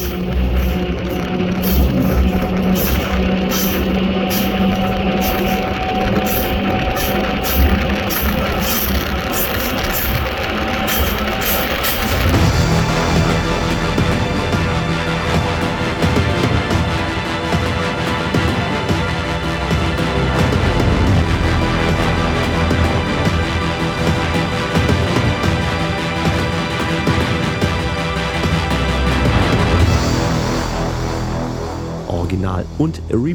und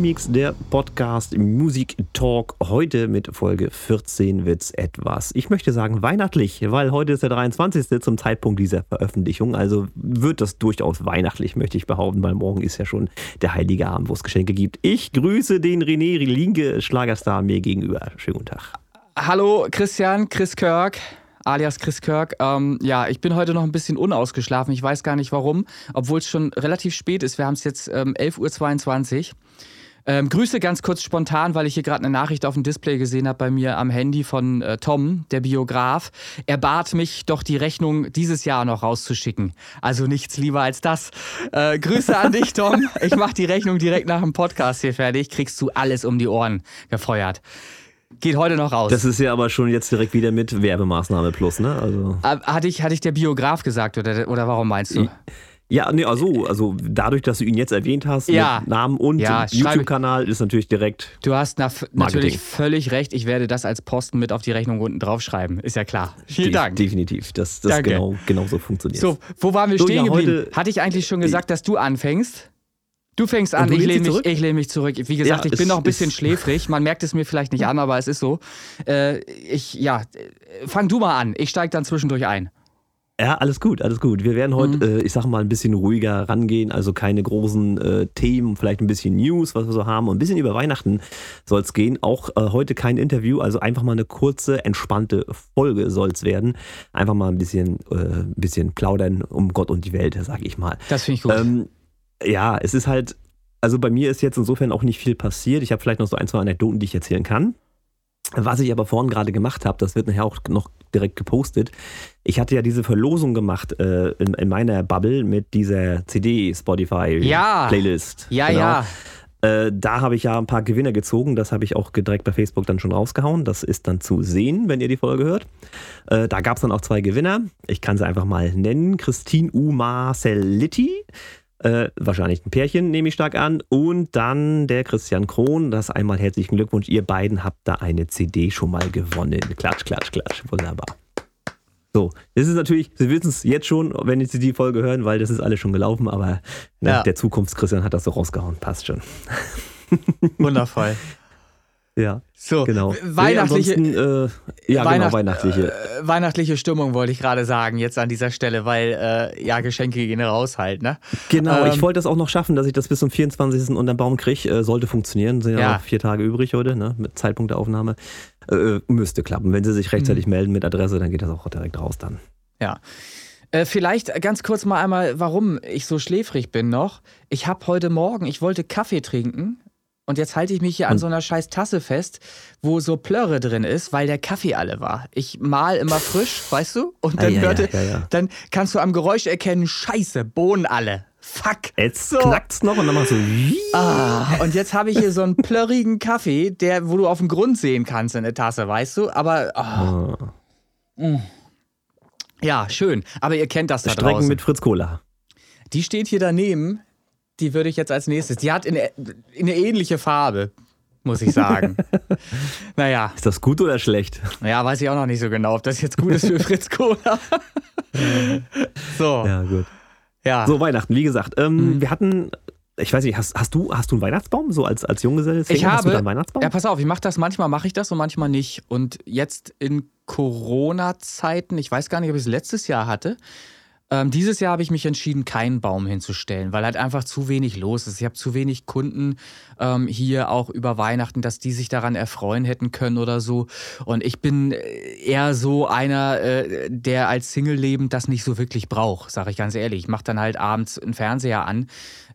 Remix der Podcast Music Talk. Heute mit Folge 14 wird's etwas, ich möchte sagen weihnachtlich, weil heute ist der 23. zum Zeitpunkt dieser Veröffentlichung. Also wird das durchaus weihnachtlich, möchte ich behaupten, weil morgen ist ja schon der heilige Abend, wo es Geschenke gibt. Ich grüße den René Linke, Schlagerstar, mir gegenüber. Schönen guten Tag. Hallo Christian, Chris Kirk alias Chris Kirk. Ähm, ja, ich bin heute noch ein bisschen unausgeschlafen. Ich weiß gar nicht warum, obwohl es schon relativ spät ist. Wir haben es jetzt ähm, 11.22 Uhr. Ähm, Grüße ganz kurz spontan, weil ich hier gerade eine Nachricht auf dem Display gesehen habe bei mir am Handy von äh, Tom, der Biograf. Er bat mich doch die Rechnung dieses Jahr noch rauszuschicken. Also nichts lieber als das. Äh, Grüße an dich, Tom. Ich mache die Rechnung direkt nach dem Podcast hier fertig. Kriegst du alles um die Ohren gefeuert. Geht heute noch raus. Das ist ja aber schon jetzt direkt wieder mit Werbemaßnahme plus, ne? Also. Äh, hatte ich, hatte ich der Biograf gesagt oder, oder warum meinst du? Ja, nee, also, also dadurch, dass du ihn jetzt erwähnt hast, ja. mit Namen und ja, YouTube-Kanal, ist natürlich direkt. Du hast na, natürlich völlig recht. Ich werde das als Posten mit auf die Rechnung unten draufschreiben. Ist ja klar. Vielen De Dank. Definitiv. Das, das genau, genau so funktioniert. So, wo waren wir so, stehen ja, geblieben? Hatte ich eigentlich schon gesagt, dass du anfängst? Du fängst an, ich lehne mich, lehn mich zurück. Wie gesagt, ja, ich bin noch ein bisschen schläfrig. Man merkt es mir vielleicht nicht an, aber es ist so. Äh, ich, ja, fang du mal an. Ich steige dann zwischendurch ein. Ja, alles gut, alles gut. Wir werden heute, mhm. äh, ich sag mal, ein bisschen ruhiger rangehen, also keine großen äh, Themen, vielleicht ein bisschen News, was wir so haben. Und ein bisschen über Weihnachten soll es gehen. Auch äh, heute kein Interview, also einfach mal eine kurze, entspannte Folge soll es werden. Einfach mal ein bisschen, äh, ein bisschen plaudern um Gott und die Welt, sag ich mal. Das finde ich gut. Ähm, ja, es ist halt, also bei mir ist jetzt insofern auch nicht viel passiert. Ich habe vielleicht noch so ein, zwei Anekdoten, die ich erzählen kann. Was ich aber vorhin gerade gemacht habe, das wird nachher auch noch direkt gepostet. Ich hatte ja diese Verlosung gemacht äh, in, in, meiner Bubble mit dieser CD Spotify ja. Playlist. Ja, genau. ja. Äh, da habe ich ja ein paar Gewinner gezogen. Das habe ich auch direkt bei Facebook dann schon rausgehauen. Das ist dann zu sehen, wenn ihr die Folge hört. Äh, da gab es dann auch zwei Gewinner. Ich kann sie einfach mal nennen. Christine U. Marcellitti äh, wahrscheinlich ein Pärchen, nehme ich stark an. Und dann der Christian Krohn. Das einmal herzlichen Glückwunsch. Ihr beiden habt da eine CD schon mal gewonnen. Klatsch, klatsch, klatsch. Wunderbar. So, das ist natürlich, Sie wissen es jetzt schon, wenn Sie die Folge hören, weil das ist alles schon gelaufen, aber ne, ja. der Zukunftschristian hat das so rausgehauen. Passt schon. Wundervoll. Ja. So, genau. Weihnachtliche, nee, äh, ja, Weihnacht, genau, weihnachtliche. Äh, weihnachtliche Stimmung wollte ich gerade sagen, jetzt an dieser Stelle, weil äh, ja, Geschenke gehen raus halt, ne? Genau, ähm, ich wollte das auch noch schaffen, dass ich das bis zum 24. unter den Baum kriege. Äh, sollte funktionieren, sind ja, ja, noch vier Tage übrig heute, ne? Mit Zeitpunkt der Aufnahme. Äh, müsste klappen. Wenn Sie sich rechtzeitig mhm. melden mit Adresse, dann geht das auch direkt raus dann. Ja. Äh, vielleicht ganz kurz mal einmal, warum ich so schläfrig bin noch. Ich habe heute Morgen, ich wollte Kaffee trinken und jetzt halte ich mich hier an so einer scheiß Tasse fest, wo so Plörre drin ist, weil der Kaffee alle war. Ich mal immer frisch, weißt du? Und dann, ah, ja, hörte, ja, ja, dann kannst du am Geräusch erkennen, scheiße, Bohnen alle. Fuck. Jetzt so. knackt's noch und dann machst du. Ah, und jetzt habe ich hier so einen plörrigen Kaffee, der, wo du auf den Grund sehen kannst in der Tasse, weißt du? Aber. Oh. Oh. Ja, schön. Aber ihr kennt das da Strecken draußen. mit Fritz Cola. Die steht hier daneben die würde ich jetzt als nächstes. Die hat eine, eine ähnliche Farbe, muss ich sagen. naja. Ist das gut oder schlecht? Ja, weiß ich auch noch nicht so genau, ob das jetzt gut ist für Fritz Cola. so. Ja, gut. Ja. So, Weihnachten, wie gesagt. Ähm, mhm. Wir hatten ich weiß nicht, hast, hast, du, hast du einen Weihnachtsbaum so als, als Junggeselle? Ich habe. Hast du einen Weihnachtsbaum? Ja, pass auf, ich mache das manchmal, mache ich das und manchmal nicht. Und jetzt in Corona-Zeiten, ich weiß gar nicht, ob ich es letztes Jahr hatte, ähm, dieses Jahr habe ich mich entschieden, keinen Baum hinzustellen, weil halt einfach zu wenig los ist. Ich habe zu wenig Kunden ähm, hier auch über Weihnachten, dass die sich daran erfreuen hätten können oder so. Und ich bin äh, eher so einer, äh, der als Single lebend das nicht so wirklich braucht, sage ich ganz ehrlich. Ich mache dann halt abends einen Fernseher an,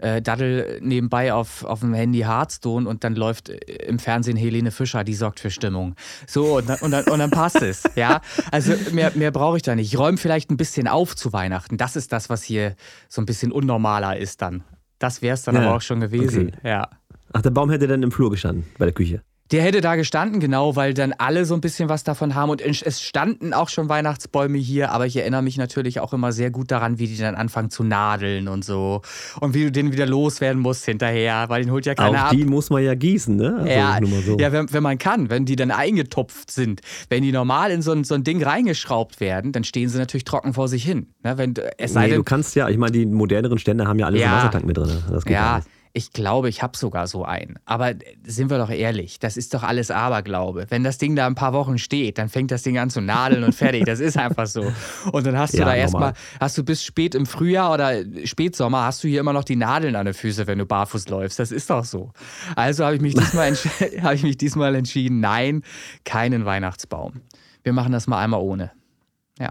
äh, daddel nebenbei auf, auf dem Handy Hearthstone und dann läuft äh, im Fernsehen Helene Fischer, die sorgt für Stimmung. So, und dann, und dann, und dann passt es. Ja, also mehr, mehr brauche ich da nicht. Ich räume vielleicht ein bisschen auf zu Weihnachten. Weihnachten. Das ist das, was hier so ein bisschen unnormaler ist dann. Das wäre es dann Ja, aber auch schon gewesen. okay. Ja. Ach, der Baum hätte dann im Flur gestanden, bei der Küche. Der hätte da gestanden, genau, weil dann alle so ein bisschen was davon haben. Und es standen auch schon Weihnachtsbäume hier, aber ich erinnere mich natürlich auch immer sehr gut daran, wie die dann anfangen zu nadeln und so. Und wie du den wieder loswerden musst hinterher, weil den holt ja keiner Auch ab. die muss man ja gießen, ne? Also, ja, so. ja wenn, wenn man kann, wenn die dann eingetopft sind. Wenn die normal in so ein, so ein Ding reingeschraubt werden, dann stehen sie natürlich trocken vor sich hin. Ne, wenn, es sei nee, denn, du kannst ja, ich meine, die moderneren Stände haben ja alle so Ja. einen Wassertank mit drin. Das geht Ja, alles. Ich glaube, ich habe sogar so einen. Aber äh, sind wir doch ehrlich, das ist doch alles Aberglaube. Wenn das Ding da ein paar Wochen steht, dann fängt das Ding an zu nadeln und fertig. Das ist einfach so. Und dann hast du Ja, da erstmal, hast du bis spät im Frühjahr oder Spätsommer, hast du hier immer noch die Nadeln an den Füßen, wenn du barfuß läufst. Das ist doch so. Also habe ich, mich diesmal habe ich mich diesmal entschieden, nein, keinen Weihnachtsbaum. Wir machen das mal einmal ohne.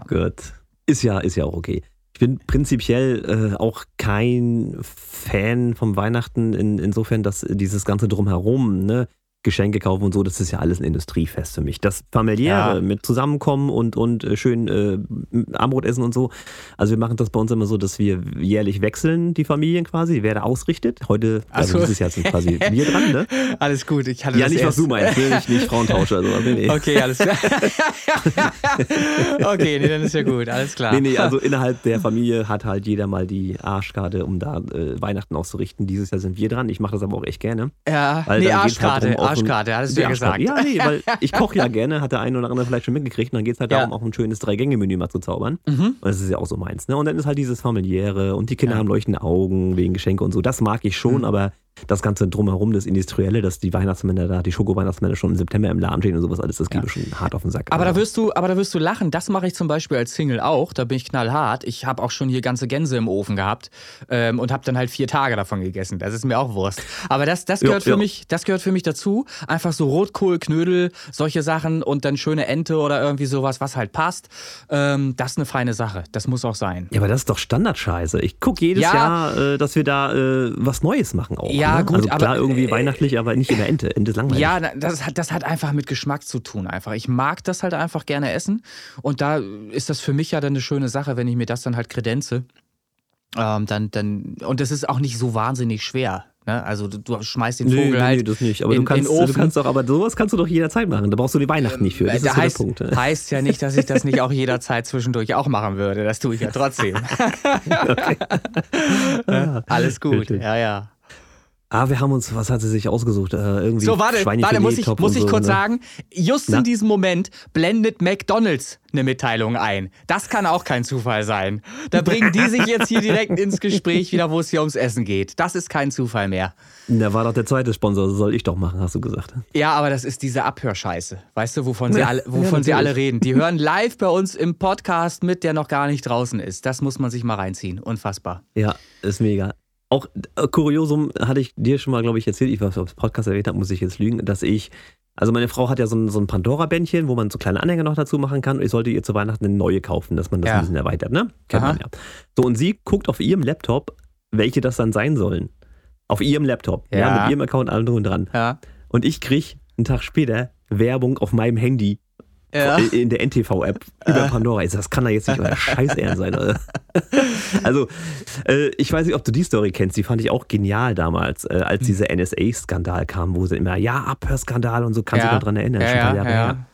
Gut. Ist ja, ist ja auch okay. Ich bin prinzipiell äh, auch kein Fan vom Weihnachten, in, insofern, dass dieses Ganze drumherum, ne, Geschenke kaufen und so, das ist ja alles ein Industriefest für mich. Das familiäre Ja. mit Zusammenkommen und, und äh, schön äh, Armbrot essen und so. Also wir machen das bei uns immer so, dass wir jährlich wechseln, die Familien quasi, wer da ausrichtet. Heute, Ach also so. dieses Jahr sind quasi wir dran, ne? Alles gut, ich hatte Ja, das nicht was erst- du meinst, ne? nicht, nicht Frauentausch oder so. Nee, nee. Okay, alles klar. okay, nee, dann ist ja gut, alles klar. Nee, nee, also innerhalb der Familie hat halt jeder mal die Arschkarte, um da äh, Weihnachten auszurichten. Dieses Jahr sind wir dran. Ich mache das aber auch echt gerne. Ja, Weil nee, dann geht's halt Arschkarte, hattest du ja gesagt. Ja, nee, weil ich koche ja gerne, hat der eine oder andere vielleicht schon mitgekriegt. Und dann geht es halt Ja. darum, auch ein schönes Drei-Gänge-Menü mal zu zaubern. Mhm. Und das ist ja auch so meins. Ne? Und dann ist halt dieses familiäre und die Kinder Ja. haben leuchtende Augen wegen Geschenke und so. Das mag ich schon, Mhm. aber das Ganze drumherum, das Industrielle, dass die Weihnachtsmänner da, die Schoko-Weihnachtsmänner schon im September im Laden stehen und sowas alles, das geht Ja. mir schon hart auf den Sack. Aber da wirst du, aber da wirst du lachen. Das mache ich zum Beispiel als Single auch. Da bin ich knallhart. Ich habe auch schon hier ganze Gänse im Ofen gehabt ähm, und habe dann halt vier Tage davon gegessen. Das ist mir auch Wurst. Aber das, das Ja, gehört für ja. mich, das gehört für mich dazu. Einfach so Rotkohl, Knödel, solche Sachen und dann schöne Ente oder irgendwie sowas, was halt passt. Ähm, das ist eine feine Sache. Das muss auch sein. Ja, aber das ist doch Standardscheiße. Ich gucke jedes Ja. Jahr, äh, dass wir da äh, was Neues machen auch. Ja, ne? gut, also klar, aber, irgendwie äh, weihnachtlich, aber nicht in der Ente. Ente ist langweilig. Ja, das hat, das hat einfach mit Geschmack zu tun. Einfach. Ich mag das halt einfach gerne essen. Und da ist das für mich ja dann eine schöne Sache, wenn ich mir das dann halt kredenze. Ähm, dann, dann, und das ist auch nicht so wahnsinnig schwer. Ne? Also du, du schmeißt den Vogel nee, halt. nee, das nicht. Aber in- du, kannst, du kannst doch, aber sowas kannst du doch jederzeit machen. Da brauchst du die Weihnachten nicht für. Das Äh, da so heißt, der Punkt. ne? heißt ja nicht, dass ich das nicht auch jederzeit zwischendurch auch machen würde. Das tue ich ja trotzdem. Ne? Alles gut. Richtig. Ja, ja. Ah, wir haben uns, was hat sie sich ausgesucht? Äh, irgendwie So, warte, warte, muss ich, muss ich so, kurz ne? sagen, just Na? in diesem Moment blendet McDonalds eine Mitteilung ein. Das kann auch kein Zufall sein. Da bringen die sich jetzt hier direkt ins Gespräch wieder, wo es hier ums Essen geht. Das ist kein Zufall mehr. Da war doch der zweite Sponsor, das soll ich doch machen, hast du gesagt. Ja, aber das ist diese Abhörscheiße. Weißt du, wovon sie Ja, alle, ja, wovon sie alle reden? Die hören live bei uns im Podcast mit, der noch gar nicht draußen ist. Das muss man sich mal reinziehen. Unfassbar. Ja, ist mega. Auch äh, Kuriosum hatte ich dir schon mal, glaube ich, erzählt, ich weiß, ob das Podcast erwähnt habe, muss ich jetzt lügen, dass ich, also meine Frau hat ja so ein, so ein Pandora-Bändchen, wo man so kleine Anhänger noch dazu machen kann und ich sollte ihr zu Weihnachten eine neue kaufen, dass man das Ja. ein bisschen erweitert, ne? Kennt Aha. man ja. So, und sie guckt auf ihrem Laptop, welche das dann sein sollen. Auf ihrem Laptop, ja, Ja. mit ihrem Account allem drum und dran. Ja. Und ich krieg einen Tag später Werbung auf meinem Handy Ja. in- der NTV-App über Pandora. Das kann da jetzt nicht euer Scheiß sein. Oder? Also, äh, ich weiß nicht, ob du die Story kennst. Die fand ich auch genial damals, äh, Hm. als dieser NSA-Skandal kam, wo sie immer, ja, Abhörskandal und so, kannst du dich noch dran erinnern. Ja, ja, ja.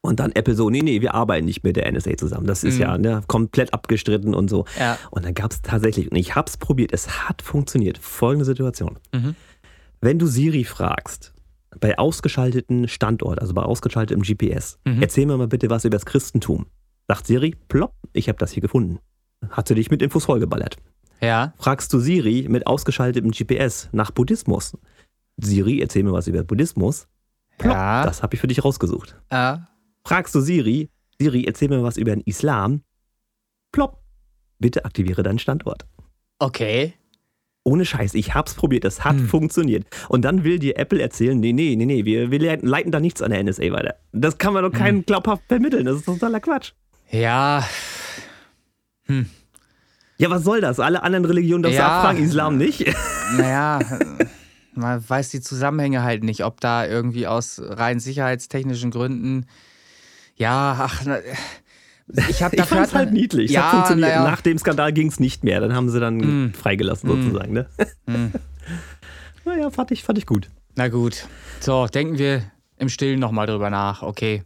Und dann Apple so, nee, nee, wir arbeiten nicht mit der NSA zusammen. Das ist Mhm. ja ne, komplett abgestritten und so. ja. Und dann gab es tatsächlich, und ich hab's probiert, es hat funktioniert. Folgende Situation. Mhm. Wenn du Siri fragst, bei ausgeschalteten Standort, also bei ausgeschaltetem GPS, Mhm. erzähl mir mal bitte was über das Christentum. Sagt Siri, plopp, ich habe das hier gefunden. Hat sie dich mit Infos vollgeballert. Ja. Fragst du Siri mit ausgeschaltetem GPS nach Buddhismus. Siri, erzähl mir was über Buddhismus. Plopp, Ja. das habe ich für dich rausgesucht. Ja. Fragst du Siri, Siri, erzähl mir was über den Islam. Plopp, bitte aktiviere deinen Standort. Okay. Ohne Scheiß, ich hab's probiert, das hat Hm. funktioniert. Und dann will dir Apple erzählen, nee, nee, nee, nee, wir, wir leiten- da nichts an der NSA weiter. Das kann man doch Hm. keinem glaubhaft vermitteln, das ist totaler Quatsch. Ja. Ja, was soll das? Alle anderen Religionen darfst du Ja. abfragen, Islam nicht? Naja, man weiß die Zusammenhänge halt nicht, ob da irgendwie aus rein sicherheitstechnischen Gründen, ja, ach, na, ich habe Ich fand es halt niedlich. Ja, hat funktioniert. naja. Nach dem Skandal ging es nicht mehr. Dann haben sie dann Mm. freigelassen, Mm. sozusagen. Ne? Hm. naja, fand ich, fand ich gut. Na gut. So, denken wir im Stillen nochmal drüber nach. Okay.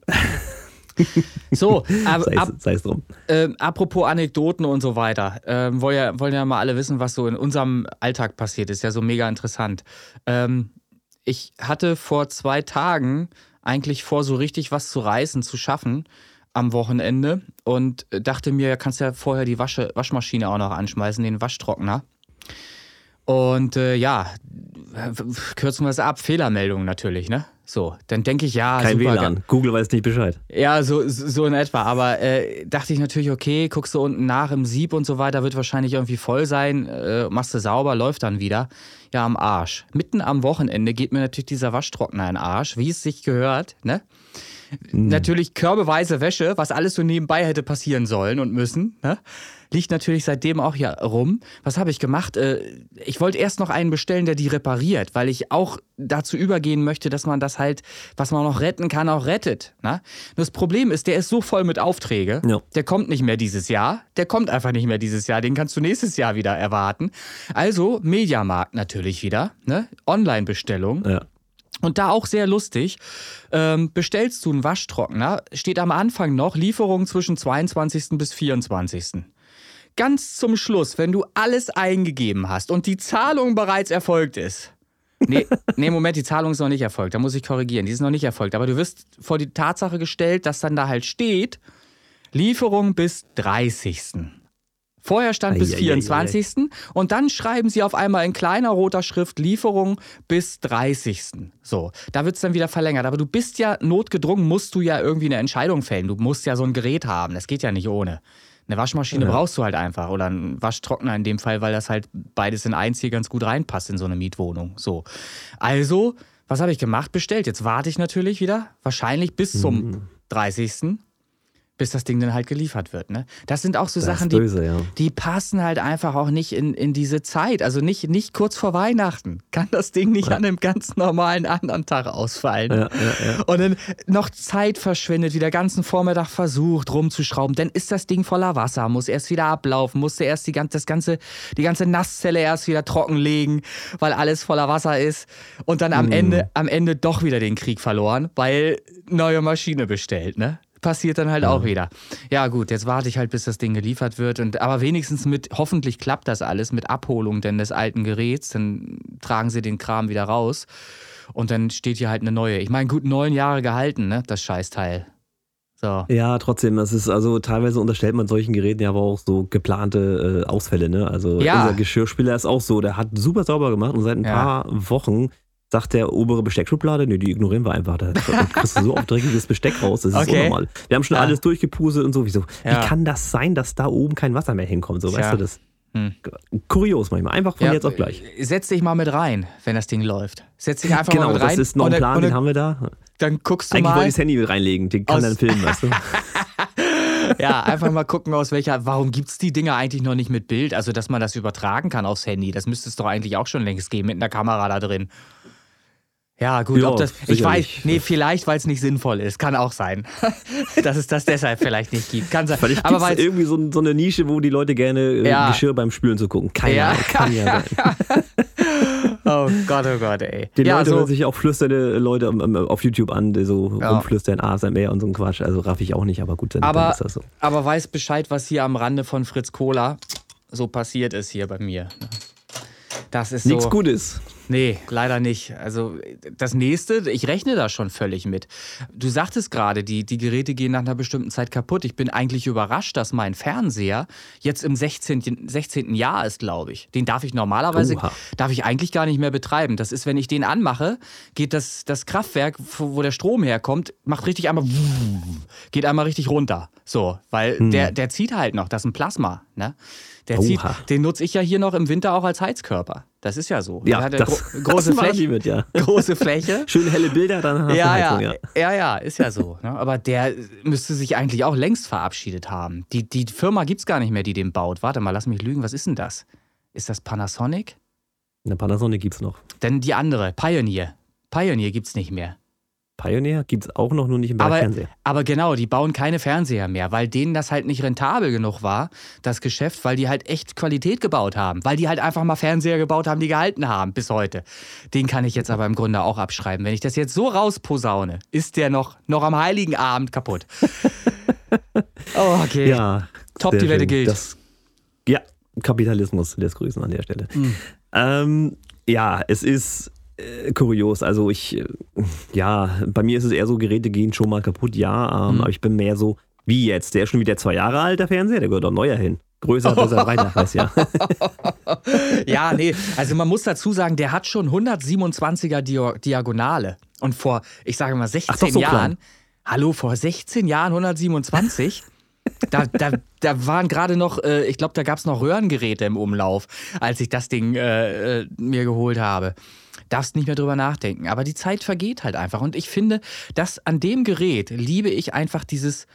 So, ab, sei es drum. ähm, apropos Anekdoten und so weiter. Ähm, wollen, ja, wollen ja mal alle wissen, was so in unserem Alltag passiert ist. Ja, so mega interessant. Ähm, ich hatte vor zwei Tagen eigentlich vor, so richtig was zu reißen, zu schaffen am Wochenende und dachte mir, kannst ja vorher die Wasche, Waschmaschine auch noch anschmeißen, den Waschtrockner. Und äh, ja, kürzen wir es ab, Fehlermeldung natürlich, ne? So, dann denke ich, ja, Kein super, WLAN. Google weiß nicht Bescheid. ja, so, so in etwa. Aber äh, dachte ich natürlich, okay, guckst du unten nach im Sieb und so weiter, wird wahrscheinlich irgendwie voll sein, äh, machst du sauber, läuft dann wieder. Ja, am Arsch. Mitten am Wochenende geht mir natürlich dieser Waschtrockner in den Arsch, wie es sich gehört, ne? Natürlich körbeweise Wäsche, was alles so nebenbei hätte passieren sollen und müssen. Ne? Liegt natürlich seitdem auch hier rum. Was habe ich gemacht? Äh, ich wollte erst noch einen bestellen, der die repariert, weil ich auch dazu übergehen möchte, dass man das halt, was man noch retten kann, auch rettet. Ne? Das Problem ist, der ist so voll mit Aufträge, Ja. der kommt nicht mehr dieses Jahr. Der kommt einfach nicht mehr dieses Jahr. Den kannst du nächstes Jahr wieder erwarten. Also Mediamarkt natürlich wieder. Ne? Online-Bestellung. Ja. Und da auch sehr lustig, ähm, bestellst du einen Waschtrockner, steht am Anfang noch Lieferung zwischen 22. bis 24. Ganz zum Schluss, wenn du alles eingegeben hast und die Zahlung bereits erfolgt ist. Nee, nee, Moment, die Zahlung ist noch nicht erfolgt. Da muss ich korrigieren. Die ist noch nicht erfolgt. Aber du wirst vor die Tatsache gestellt, dass dann da halt steht, Lieferung bis 30. Vorher stand bis Eieieiei. 24. Und dann schreiben sie auf einmal in kleiner roter Schrift Lieferung bis 30. So, da wird es dann wieder verlängert. Aber du bist ja notgedrungen, musst du ja irgendwie eine Entscheidung fällen. Du musst ja so ein Gerät haben. Das geht ja nicht ohne. Eine Waschmaschine Ja. brauchst du halt einfach. Oder einen Waschtrockner in dem Fall, weil das halt beides in eins hier ganz gut reinpasst in so eine Mietwohnung. So. Also, was habe ich gemacht? Bestellt. Jetzt warte ich natürlich wieder. Wahrscheinlich bis zum Mhm. 30 bis das Ding dann halt geliefert wird. Ne? Das sind auch so Das Sachen, ist die, böse, ja. die passen halt einfach auch nicht in, in diese Zeit. Also nicht, nicht kurz vor Weihnachten kann das Ding nicht Ja. an einem ganz normalen anderen Tag ausfallen. Ja. Und dann noch Zeit verschwendet, wieder ganzen Vormittag versucht rumzuschrauben. Dann ist das Ding voller Wasser, muss erst wieder ablaufen, musste erst die, gan- das ganze, die ganze Nasszelle erst wieder trockenlegen, weil alles voller Wasser ist. Und dann am, Mm. Ende, am Ende doch wieder den Krieg verloren, weil neue Maschine bestellt, ne? Passiert dann halt auch wieder. Ja, gut, jetzt warte ich halt, bis das Ding geliefert wird. Und, aber wenigstens mit, hoffentlich klappt das alles mit Abholung denn des alten Geräts. Dann tragen sie den Kram wieder raus. Und dann steht hier halt eine neue. Ich meine, gut neun Jahre gehalten, ne? Das Scheißteil. So. Ja, trotzdem, das ist also teilweise unterstellt man solchen Geräten ja aber auch so geplante äh, Ausfälle, ne? Also Ja. unser Geschirrspüler ist auch so, der hat super sauber gemacht und seit ein Ja. paar Wochen sagt der obere Besteckschublade, nee, die ignorieren wir einfach. Da kriegst du so oft dreckiges Besteck raus, das ist Okay. unnormal. Wir haben schon Ja. alles durchgepuselt und sowieso. Ja. Wie kann das sein, dass da oben kein Wasser mehr hinkommt? So, Tja. weißt du das? Hm. Kurios manchmal, einfach von Ja, jetzt auf gleich. Setz dich mal mit rein, wenn das Ding läuft. Setz dich einfach mal Genau, mit rein. das ist noch und ein Plan, und den dann, haben wir da. dann guckst du Eigentlich wollte mal. ich das Handy mit reinlegen, den kann dann filmen, weißt du? Ja, einfach mal gucken, aus welcher. Warum gibt es die Dinger eigentlich noch nicht mit Bild? Also, dass man das übertragen kann aufs Handy. Das müsste es doch eigentlich auch schon längst geben, mit einer Kamera da drin. Ja, gut, Ja, ob das. Ich sicherlich. weiß, nee, vielleicht, weil es nicht sinnvoll ist. Kann auch sein. dass es das deshalb vielleicht nicht gibt. Kann sein. Vielleicht Aber weil irgendwie so, so eine Nische, wo die Leute gerne äh, Ja. Geschirr beim Spülen zu gucken. Keine Ja. Kann ja, sein. Oh Gott, oh Gott, ey. Die ja, Leute so, hören sich auch flüsternde Leute am- am- auf YouTube an, die so Ja. rumflüstern, ASMR und so ein Quatsch. Also raff ich auch nicht, aber gut, dann, Aber- dann ist das so. aber weiß Bescheid, was hier am Rande von Fritz Cola so passiert ist hier bei mir. Das ist Nichts so. Gutes. Nee, leider nicht. Also das nächste, ich rechne da schon völlig mit. Du sagtest gerade, die, die Geräte gehen nach einer bestimmten Zeit kaputt. Ich bin eigentlich überrascht, dass mein Fernseher jetzt im 16. 16. Jahr ist, glaube ich. Den darf ich normalerweise, Oha. darf ich eigentlich gar nicht mehr betreiben. Das ist, wenn ich den anmache, geht das, das Kraftwerk, wo der Strom herkommt, macht richtig einmal, geht einmal richtig runter. So, weil der, der zieht halt noch, das ist ein Plasma, ne? Der zieht, Oha. den nutze ich ja hier noch im Winter auch als Heizkörper. Das ist ja so. Ja, Der hat das, gro große Fläche. mit, ja. Große Fläche. Schöne helle Bilder, dann Ja, Heizung, ja. ja, ja, ist ja so. Ne? Aber der müsste sich eigentlich auch längst verabschiedet haben. Die, die Firma gibt es gar nicht mehr, die den baut. Warte mal, lass mich lügen. Was ist denn das? Ist das Panasonic? Eine Panasonic gibt's noch. Denn die andere, Pioneer. Pioneer gibt es nicht mehr. Pioneer gibt es auch noch, nur nicht im aber, Fernseher. Aber genau, die bauen keine Fernseher mehr, weil denen das halt nicht rentabel genug war, das Geschäft, weil die halt echt Qualität gebaut haben. Weil die halt einfach mal Fernseher gebaut haben, die gehalten haben bis heute. Den kann ich jetzt aber im Grunde auch abschreiben. Wenn ich das jetzt so rausposaune, ist der noch, noch am Heiligen Abend kaputt. oh, okay. Ja, Top, die Wette gilt. Das, ja, Kapitalismus lässt grüßen an der Stelle. Mhm. Ähm, ja, es ist äh, kurios. Also ich, äh, ja, bei mir ist es eher so, Geräte gehen schon mal kaputt, ja, ähm, mhm. aber ich bin mehr so, wie jetzt? Der ist schon wieder zwei Jahre alt, der Fernseher, der gehört doch neuer hin. Größer, besser, weiß ja. ja, nee, also man muss dazu sagen, der hat schon 127er Diagonale. Und vor, ich sage mal, 16 Ach, so Jahren, klein. hallo, vor 16 Jahren 127? Da, da, da waren gerade noch, äh, ich glaube, da gab es noch Röhrengeräte im Umlauf, als ich das Ding äh, äh, mir geholt habe. Darfst nicht mehr drüber nachdenken. Aber die Zeit vergeht halt einfach. Und ich finde, dass an dem Gerät liebe ich einfach dieses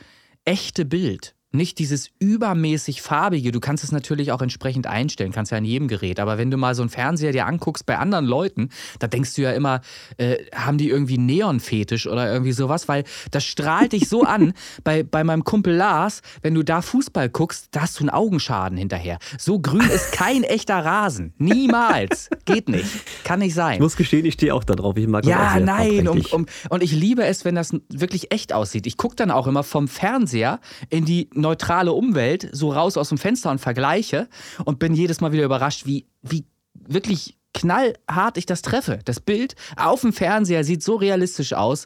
echte Bild nicht dieses übermäßig farbige. Du kannst es natürlich auch entsprechend einstellen, kannst ja an jedem Gerät. Aber wenn du mal so einen Fernseher dir anguckst bei anderen Leuten, da denkst du ja immer, äh, haben die irgendwie Neonfetisch oder irgendwie sowas, weil das strahlt dich so an. Bei, bei meinem Kumpel Lars, wenn du da Fußball guckst, da hast du einen Augenschaden hinterher. So grün ist kein echter Rasen. Niemals. Geht nicht. Kann nicht sein. Ich muss gestehen, ich stehe auch da drauf. Ich mag ja, sehr nein. Um, um, und ich liebe es, wenn das wirklich echt aussieht. Ich gucke dann auch immer vom Fernseher in die neutrale Umwelt so raus aus dem Fenster und vergleiche und bin jedes Mal wieder überrascht, wie, wie wirklich knallhart ich das treffe. Das Bild auf dem Fernseher sieht so realistisch aus.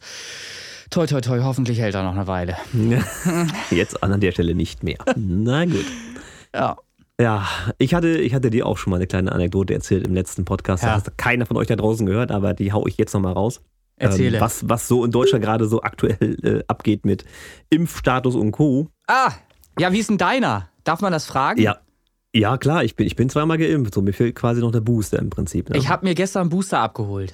Toi, toi, toi, hoffentlich hält er noch eine Weile. Jetzt an der Stelle nicht mehr. Na gut. Ja. Ja, ich hatte, ich hatte dir auch schon mal eine kleine Anekdote erzählt im letzten Podcast. Ja. Das hat keiner von euch da draußen gehört, aber die hau ich jetzt nochmal raus. Erzähle. Ähm, was, was so in Deutschland gerade so aktuell äh, abgeht mit Impfstatus und Co. Ah, ja, wie ist denn deiner? Darf man das fragen? Ja. Ja, klar, ich bin, ich bin zweimal geimpft. So, mir fehlt quasi noch der Booster im Prinzip. Ne? Ich habe mir gestern einen Booster abgeholt.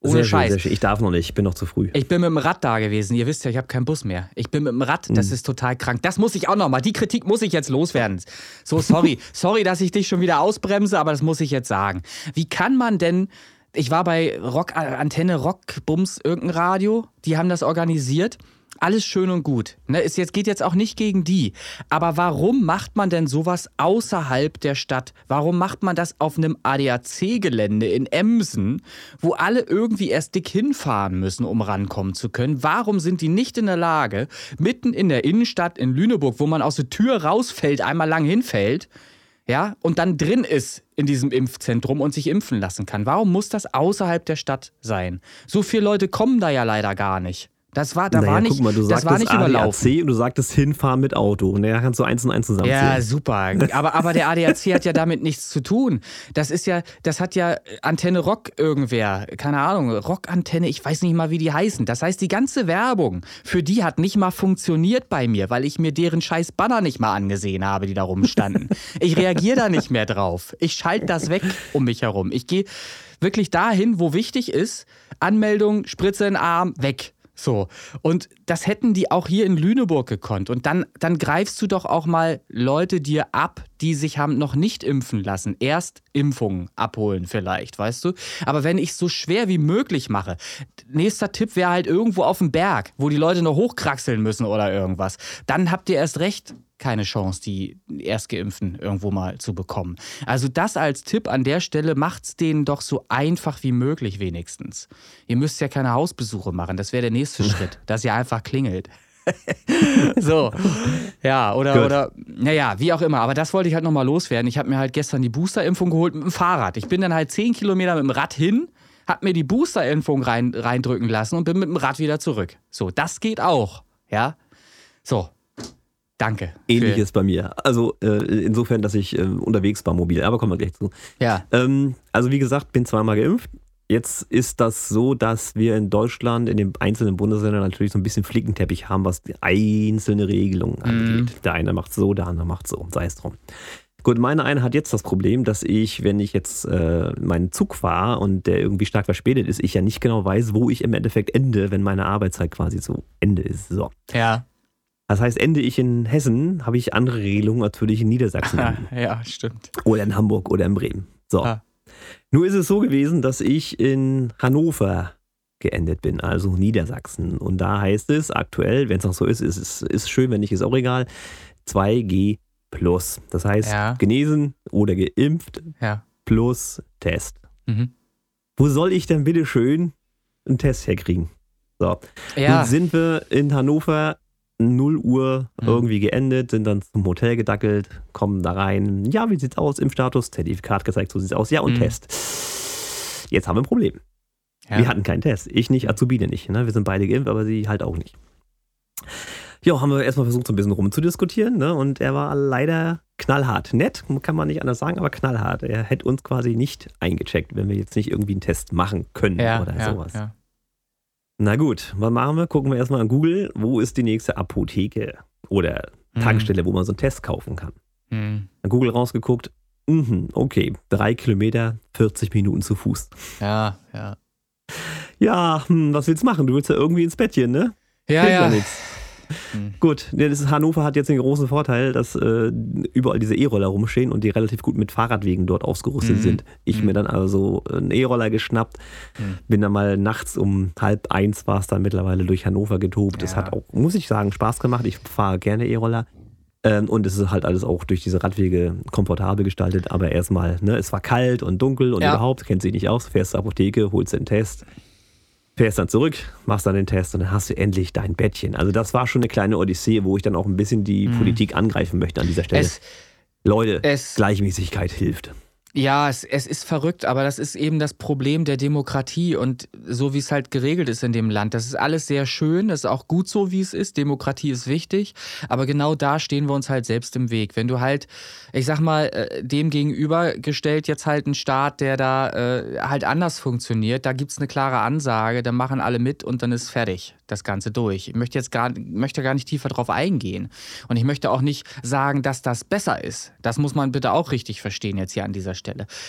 Ohne sehr Scheiß. Schön, schön. Ich darf noch nicht, ich bin noch zu früh. Ich bin mit dem Rad da gewesen. Ihr wisst ja, ich habe keinen Bus mehr. Ich bin mit dem Rad, das mhm. ist total krank. Das muss ich auch noch mal. Die Kritik muss ich jetzt loswerden. So, sorry. sorry, dass ich dich schon wieder ausbremse, aber das muss ich jetzt sagen. Wie kann man denn ich war bei Rock Antenne Rockbums irgendein Radio, die haben das organisiert alles schön und gut. Ne, es jetzt, geht jetzt auch nicht gegen die. Aber warum macht man denn sowas außerhalb der Stadt? Warum macht man das auf einem ADAC-Gelände in Emsen, wo alle irgendwie erst dick hinfahren müssen, um rankommen zu können? Warum sind die nicht in der Lage, mitten in der Innenstadt in Lüneburg, wo man aus der Tür rausfällt, einmal lang hinfällt, ja, und dann drin ist in diesem Impfzentrum und sich impfen lassen kann. Warum muss das außerhalb der Stadt sein? So viele Leute kommen da ja leider gar nicht. Das war, da naja, war nicht, guck mal, du das war nicht ADAC überlaufen. und du sagtest hinfahren mit Auto. Und da kannst du eins und eins zusammenzählen. Ja, super. Aber, aber der ADAC hat ja damit nichts zu tun. Das ist ja, das hat ja Antenne Rock irgendwer. Keine Ahnung, Rockantenne, ich weiß nicht mal, wie die heißen. Das heißt, die ganze Werbung für die hat nicht mal funktioniert bei mir, weil ich mir deren scheiß Banner nicht mal angesehen habe, die da rumstanden. ich reagiere da nicht mehr drauf. Ich schalte das weg um mich herum. Ich gehe wirklich dahin, wo wichtig ist. Anmeldung, Spritze in den Arm, weg. So. Und das hätten die auch hier in Lüneburg gekonnt. Und dann, dann greifst du doch auch mal Leute dir ab, die sich haben noch nicht impfen lassen. Erst Impfungen abholen vielleicht, weißt du? Aber wenn ich es so schwer wie möglich mache, nächster Tipp wäre halt irgendwo auf dem Berg, wo die Leute noch hochkraxeln müssen oder irgendwas. Dann habt ihr erst recht keine Chance, die Erstgeimpften irgendwo mal zu bekommen. Also das als Tipp an der Stelle macht es denen doch so einfach wie möglich wenigstens. Ihr müsst ja keine Hausbesuche machen, das wäre der nächste Schritt, dass ihr einfach klingelt. so, ja, oder, Good. oder, naja, wie auch immer. Aber das wollte ich halt nochmal loswerden. Ich habe mir halt gestern die Boosterimpfung geholt mit dem Fahrrad. Ich bin dann halt 10 Kilometer mit dem Rad hin, habe mir die Boosterimpfung rein, reindrücken lassen und bin mit dem Rad wieder zurück. So, das geht auch, ja. So, Danke. Ähnliches bei mir. Also äh, insofern, dass ich äh, unterwegs war mobil, aber kommen wir gleich zu. Ja. Ähm, also wie gesagt, bin zweimal geimpft. Jetzt ist das so, dass wir in Deutschland in den einzelnen Bundesländern natürlich so ein bisschen Flickenteppich haben, was die einzelne Regelungen angeht. Mm. Der eine macht so, der andere macht so, sei es drum. Gut, meine eine hat jetzt das Problem, dass ich, wenn ich jetzt äh, meinen Zug fahre und der irgendwie stark verspätet ist, ich ja nicht genau weiß, wo ich im Endeffekt ende, wenn meine Arbeitszeit quasi zu Ende ist. So. Ja. Das heißt, ende ich in Hessen, habe ich andere Regelungen natürlich in Niedersachsen. ja, stimmt. Oder in Hamburg oder in Bremen. So. Ah. Nur ist es so gewesen, dass ich in Hannover geendet bin, also Niedersachsen. Und da heißt es aktuell, wenn es noch so ist, ist es ist schön, wenn nicht, ist auch egal, 2G plus. Das heißt, Ja. genesen oder geimpft Ja. plus Test. Mhm. Wo soll ich denn bitte schön einen Test herkriegen? So. Ja. Nun sind wir in Hannover 0 Uhr Mhm. irgendwie geendet, sind dann zum Hotel gedackelt, kommen da rein. Ja, wie sieht's aus? Impfstatus, Zertifikat gezeigt, so sieht's aus. Ja, und Mhm. Test. Jetzt haben wir ein Problem. ja. Wir hatten keinen Test. Ich nicht, Azubine nicht. Ne? Wir sind beide geimpft, aber sie halt auch nicht. Ja, haben wir erstmal versucht, so ein bisschen rumzudiskutieren. Ne? Und er war leider knallhart. Nett, kann man nicht anders sagen, aber knallhart. Er hätte uns quasi nicht eingecheckt, wenn wir jetzt nicht irgendwie einen Test machen können ja, oder ja, sowas. Ja. Na gut, was machen wir? Gucken wir erstmal an Google, wo ist die nächste Apotheke oder Mhm. Tankstelle, wo man so einen Test kaufen kann. Mhm. An Google rausgeguckt, mhm, okay, drei Kilometer, 40 Minuten zu Fuß. ja, ja. Ja, hm, was willst du machen? Du willst ja irgendwie ins Bettchen, ne? Ja, Hilft ja. nichts. Hm. Gut, ist, Hannover hat jetzt den großen Vorteil, dass äh, überall diese E-Roller rumstehen und die relativ gut mit Fahrradwegen dort ausgerüstet Mhm. sind. Ich Mhm. mir dann also einen E-Roller geschnappt, Mhm. bin dann mal nachts um halb eins war es dann mittlerweile durch Hannover getobt. Es Ja. hat auch, muss ich sagen, Spaß gemacht. Ich fahre gerne E-Roller. Ähm, und es ist halt alles auch durch diese Radwege komfortabel gestaltet. Aber erstmal, ne, es war kalt und dunkel und Ja. überhaupt, kennt sich nicht aus, fährst zur Apotheke, holst den Test, fährst dann zurück, machst dann den Test und dann hast du endlich dein Bettchen. Also das war schon eine kleine Odyssee, wo ich dann auch ein bisschen die Mhm. Politik angreifen möchte an dieser Stelle. Es, Leute, es, Gleichmäßigkeit hilft. Ja, es, es ist verrückt, aber das ist eben das Problem der Demokratie und so wie es halt geregelt ist in dem Land. Das ist alles sehr schön, das ist auch gut so, wie es ist. Demokratie ist wichtig, aber genau da stehen wir uns halt selbst im Weg. Wenn du halt, ich sag mal, äh, dem gegenübergestellt jetzt halt einen Staat, der da äh, halt anders funktioniert, da gibt's eine klare Ansage, da machen alle mit und dann ist fertig das Ganze durch. Ich möchte jetzt gar, möchte gar nicht tiefer drauf eingehen. Und ich möchte auch nicht sagen, dass das besser ist. Das muss man bitte auch richtig verstehen jetzt hier an dieser Stelle.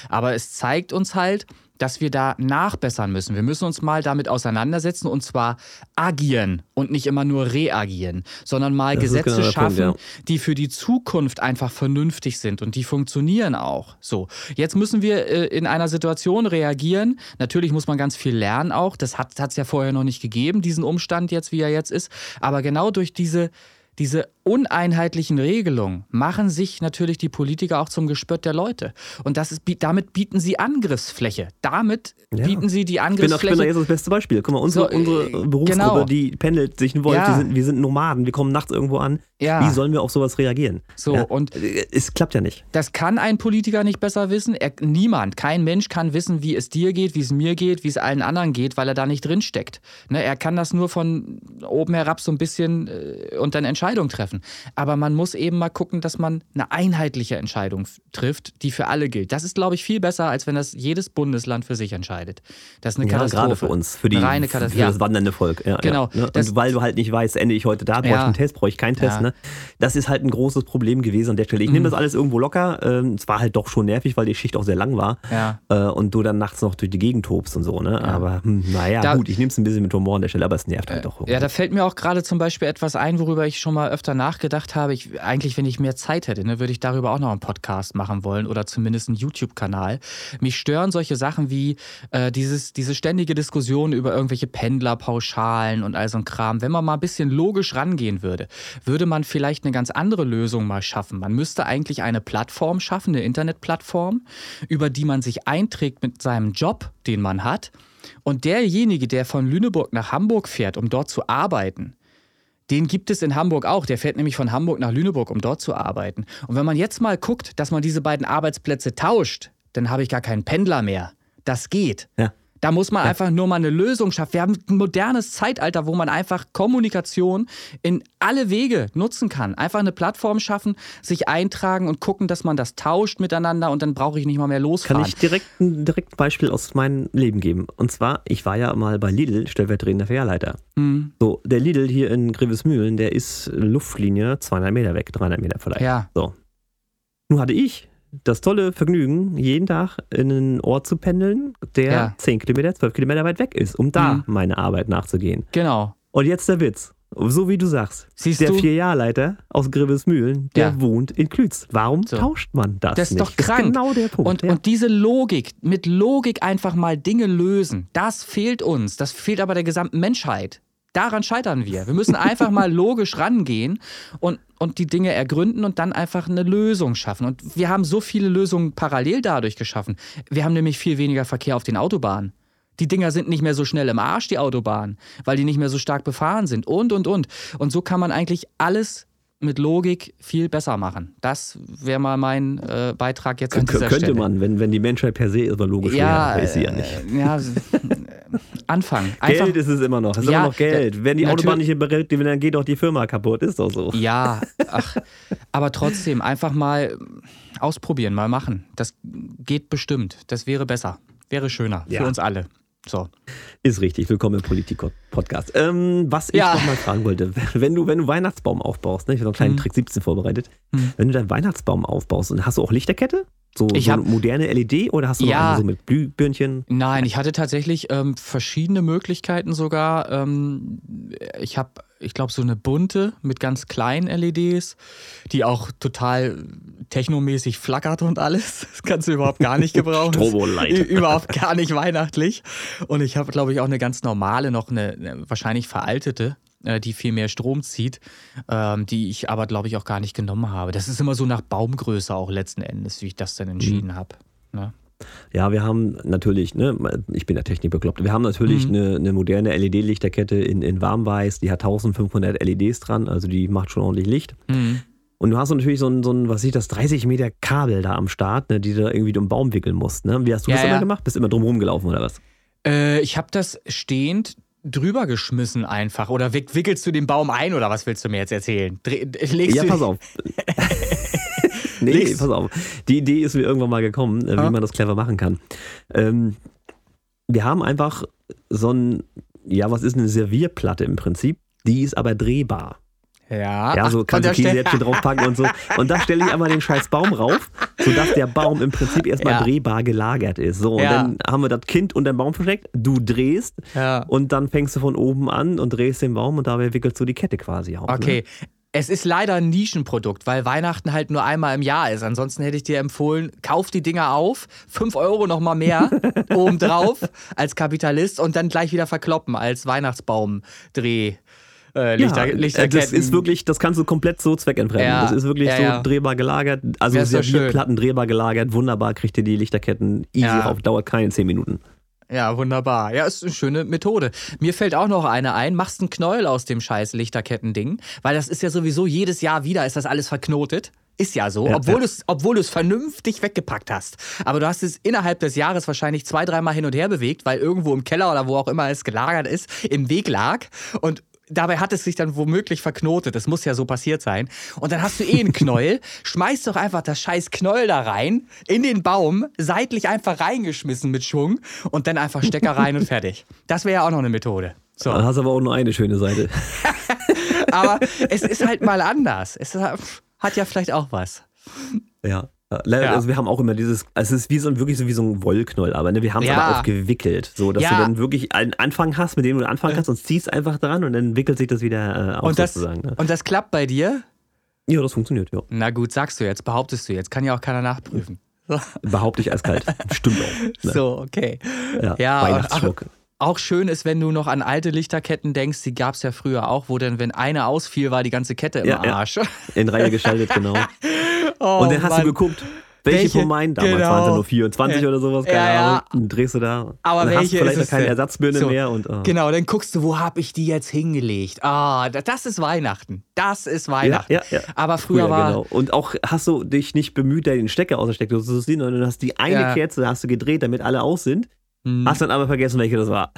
Aber es zeigt uns halt, dass wir da nachbessern müssen. Wir müssen uns mal damit auseinandersetzen und zwar agieren und nicht immer nur reagieren, sondern mal Das Gesetze genau schaffen, Punkt, die für die Zukunft einfach vernünftig sind und die funktionieren auch. So, jetzt müssen wir äh, in einer Situation reagieren. Natürlich muss man ganz viel lernen auch. Das hat es ja vorher noch nicht gegeben, diesen Umstand jetzt, wie er jetzt ist. Aber genau durch diese diese uneinheitlichen Regelungen machen sich natürlich die Politiker auch zum Gespött der Leute. Und das ist, damit bieten sie Angriffsfläche. Damit Ja. bieten sie die doch, ich bin Angriffsfläche. doch jetzt das beste Beispiel. Guck mal, unsere, So, äh, unsere Berufsgruppe, genau. die pendelt sich ein Wolf, Ja. sind, wir sind Nomaden, wir kommen nachts irgendwo an. ja, Wie sollen wir auf sowas reagieren? so. Ja. Und Äh, Es klappt ja nicht. Das kann ein Politiker nicht besser wissen. Er, niemand, kein Mensch kann wissen, wie es dir geht, wie es mir geht, wie es allen anderen geht, weil er da nicht drin steckt. Ne, er kann das nur von oben herab so ein bisschen äh, und dann Entscheidungen treffen. Aber man muss eben mal gucken, dass man eine einheitliche Entscheidung trifft, die für alle gilt. Das ist, glaube ich, viel besser, als wenn das jedes Bundesland für sich entscheidet. Das ist eine Ja, Katastrophe. gerade für uns, für, die, Eine reine für das wandernde Volk. Ja, Genau. Ja, ne? Und weil du halt nicht weißt, ende ich heute da, brauche ich einen Test, brauche ich keinen Test. Ne? Das ist halt ein großes Problem gewesen an der Stelle. Ich nehme Mhm. das alles irgendwo locker. Ähm, Es war halt doch schon nervig, weil die Schicht auch sehr lang war. Äh, Und du dann nachts noch durch die Gegend tobst und so. Ne? Aber hm, naja, gut, ich nehme es ein bisschen mit Humor an der Stelle, aber es nervt halt doch. Ja, da fällt mir auch gerade zum Beispiel etwas ein, worüber ich schon mal öfter nachgedacht habe. Ich, eigentlich, wenn ich mehr Zeit hätte, ne, würde ich darüber auch noch einen Podcast machen wollen oder zumindest einen YouTube-Kanal. Mich stören solche Sachen wie äh, dieses, diese ständige Diskussion über irgendwelche Pendlerpauschalen und all so ein Kram. Wenn man mal ein bisschen logisch rangehen würde, würde man vielleicht eine ganz andere Lösung mal schaffen. Man müsste eigentlich eine Plattform schaffen, eine Internetplattform, über die man sich einträgt mit seinem Job, den man hat. Und derjenige, der von Lüneburg nach Hamburg fährt, um dort zu arbeiten, den gibt es in Hamburg auch. Der fährt nämlich von Hamburg nach Lüneburg, um dort zu arbeiten. Und wenn man jetzt mal guckt, dass man diese beiden Arbeitsplätze tauscht, dann habe ich gar keinen Pendler mehr. Das geht. Ja. Da muss man einfach nur mal eine Lösung schaffen. Wir haben ein modernes Zeitalter, wo man einfach Kommunikation in alle Wege nutzen kann. Einfach eine Plattform schaffen, sich eintragen und gucken, dass man das tauscht miteinander und dann brauche ich nicht mal mehr Kann losfahren. ich direkt ein direkt Beispiel aus meinem Leben geben. Und zwar, ich war ja mal bei Lidl stellvertretender Fährleiter. Hm, So, der Lidl hier in Grevesmühlen, der ist Luftlinie 200 Meter weg, 300 Meter vielleicht. ja, So. Nun hatte ich das tolle Vergnügen, jeden Tag in einen Ort zu pendeln, der Ja. 10 Kilometer, 12 Kilometer weit weg ist, um da Mhm. meine Arbeit nachzugehen. genau. Und jetzt der Witz. So wie du sagst. Siehst der? Vierjahrleiter aus Gribbesmühlen, der Ja. wohnt in Klütz. Warum So. tauscht man das, Das ist nicht? doch krank. Das ist genau der Punkt. Und, ja. und diese Logik, mit Logik einfach mal Dinge lösen, das fehlt uns. Das fehlt aber der gesamten Menschheit. Daran scheitern wir. Wir müssen einfach mal logisch rangehen und, und die Dinge ergründen und dann einfach eine Lösung schaffen. Und wir haben so viele Lösungen parallel dadurch geschaffen. Wir haben nämlich viel weniger Verkehr auf den Autobahnen. Die Dinger sind nicht mehr so schnell im Arsch, die Autobahnen, weil die nicht mehr so stark befahren sind und, und, und. Und so kann man eigentlich alles mit Logik viel besser machen. Das wäre mal mein äh, Beitrag jetzt an dieser könnte Stelle. man, wenn, wenn die Menschheit per se immer logisch Ja, wäre, ist sie ja nicht. äh, ja, anfangen. Einfach, Geld ist es immer noch. Es ist Ja, immer noch Geld. Wenn die Autobahn nicht berät, dann geht doch die Firma kaputt. Ist doch so. Ja, ach, aber trotzdem einfach mal ausprobieren, mal machen. Das geht bestimmt. Das wäre besser. Wäre schöner Ja. für uns alle. So. Ist richtig. Willkommen im Politik-Podcast. Ähm, was ich Ja. noch mal fragen wollte, wenn du, wenn du Weihnachtsbaum aufbaust, ne? ich habe noch einen kleinen Hm. Trick 17 vorbereitet, Hm. wenn du deinen Weihnachtsbaum aufbaust, und hast du auch Lichterkette? So, Ich so hab- eine moderne LED oder hast du Ja. so mit Glühbirnchen? Nein, ich hatte tatsächlich ähm, verschiedene Möglichkeiten sogar. Ähm, ich habe, ich glaube, so eine bunte mit ganz kleinen LEDs, die auch total technomäßig flackert und alles. Das kannst du überhaupt gar nicht gebrauchen. Strobolight. Überhaupt gar nicht weihnachtlich. Und ich habe, glaube ich, auch eine ganz normale, noch eine, eine wahrscheinlich veraltete, äh, die viel mehr Strom zieht, ähm, die ich aber, glaube ich, auch gar nicht genommen habe. Das ist immer so nach Baumgröße auch letzten Endes, wie ich das dann Mhm. entschieden habe. Ne? Ja, wir haben natürlich, ne, ich bin der Technik bekloppt, wir haben natürlich Mhm. eine, eine moderne LED-Lichterkette in, in Warmweiß, die hat 1500 LEDs dran, also die macht schon ordentlich Licht. Mhm. Und du hast natürlich so ein, so ein was ich das, 30 Meter Kabel da am Start, ne, die du da irgendwie um den Baum wickeln musst. Ne? Wie hast du Ja, das immer ja. gemacht? Bist immer drum rumgelaufen oder was? Äh, ich habe das stehend drüber geschmissen einfach. Oder wick, wickelst du den Baum ein oder was willst du mir jetzt erzählen? Dreh, legst Ja, pass auf. nee, Legst- pass auf. Die Idee ist mir irgendwann mal gekommen, äh, wie man das clever machen kann. Ähm, wir haben einfach so ein, ja, was ist eine Servierplatte im Prinzip? Die ist aber drehbar. Ja, Ja, so kannst du und steht- draufpacken und so. Und da stelle ich einmal den scheiß Baum rauf, sodass der Baum im Prinzip erstmal Ja. drehbar gelagert ist. So, und Ja. dann haben wir das Kind unter den Baum versteckt, du drehst Ja. und dann fängst du von oben an und drehst den Baum und dabei wickelst du die Kette quasi auf. Okay. Es ist leider ein Nischenprodukt, weil Weihnachten halt nur einmal im Jahr ist. Ansonsten hätte ich dir empfohlen, kauf die Dinger auf, 5 Euro nochmal mehr obendrauf als Kapitalist und dann gleich wieder verkloppen als Weihnachtsbaum-Dreh. Äh? Lichter, ja, Lichterketten. das ist wirklich, das kannst du komplett so zweckentfremden. Ja, das ist wirklich ja, so drehbar gelagert, also. Servierplatten drehbar gelagert, wunderbar, kriegt ihr die Lichterketten easy Ja. rauf, dauert keine 10 Minuten. Ja, wunderbar. Ja, ist eine schöne Methode. Mir fällt auch noch eine ein. Machst einen Knäuel aus dem scheiß Lichterkettending, weil das ist ja sowieso jedes Jahr wieder, ist das alles verknotet. Ist ja so, Ja, obwohl ja. du es vernünftig weggepackt hast. Aber du hast es innerhalb des Jahres wahrscheinlich zwei, dreimal hin und her bewegt, weil irgendwo im Keller oder wo auch immer es gelagert ist, im Weg lag. Und dabei hat es sich dann womöglich verknotet. Das muss ja so passiert sein. Und dann hast du eh einen Knäuel. Schmeiß doch einfach das scheiß Knäuel da rein, in den Baum, seitlich einfach reingeschmissen mit Schwung und dann einfach Stecker rein und fertig. Das wäre ja auch noch eine Methode. So. Dann hast du aber auch nur eine schöne Seite. Aber es ist halt mal anders. Es hat ja vielleicht auch was. Ja. Leider, Ja. Also wir haben auch immer dieses, also es ist wie so ein, wirklich so wie so ein Wollknäuel, aber ne, wir haben es Ja. aber auch gewickelt, so dass Ja. du dann wirklich einen Anfang hast, mit dem du anfangen kannst und ziehst einfach dran und dann wickelt sich das wieder äh, auf Und das, sozusagen. Ne? und das klappt bei dir? Ja, das funktioniert, ja. Na gut, sagst du jetzt, behauptest du jetzt. Kann ja auch keiner nachprüfen. Behaupte ich eiskalt. Stimmt auch. Ne? so okay. Ja, Ja, Weihnachtsschmuck. Auch schön ist, wenn du noch an alte Lichterketten denkst, die gab es ja früher auch, wo dann, wenn eine ausfiel, war die ganze Kette im Ja, ja. Arsch. In Reihe geschaltet, genau. Oh, und dann hast Mann. du geguckt, welche, Welche? von meinen, damals Genau. waren es ja nur 24 Ja. oder sowas, keine Ja, ja. Ahnung, dann drehst du da. Aber dann hast welche du vielleicht ist keine denn? Ersatzbirne So. mehr. Und, oh. Genau, dann guckst du, wo habe ich die jetzt hingelegt? Ah, da- das ist Weihnachten. Das ist ja, Weihnachten. ja, ja. Aber früher, Früher, war. genau. Und auch hast du dich nicht bemüht, da den Stecker aus der Steckdose zu ziehen, sondern du hast die eine Ja. Kerze, hast du gedreht, damit alle aus sind. Hm. Hast dann aber vergessen, welche das war.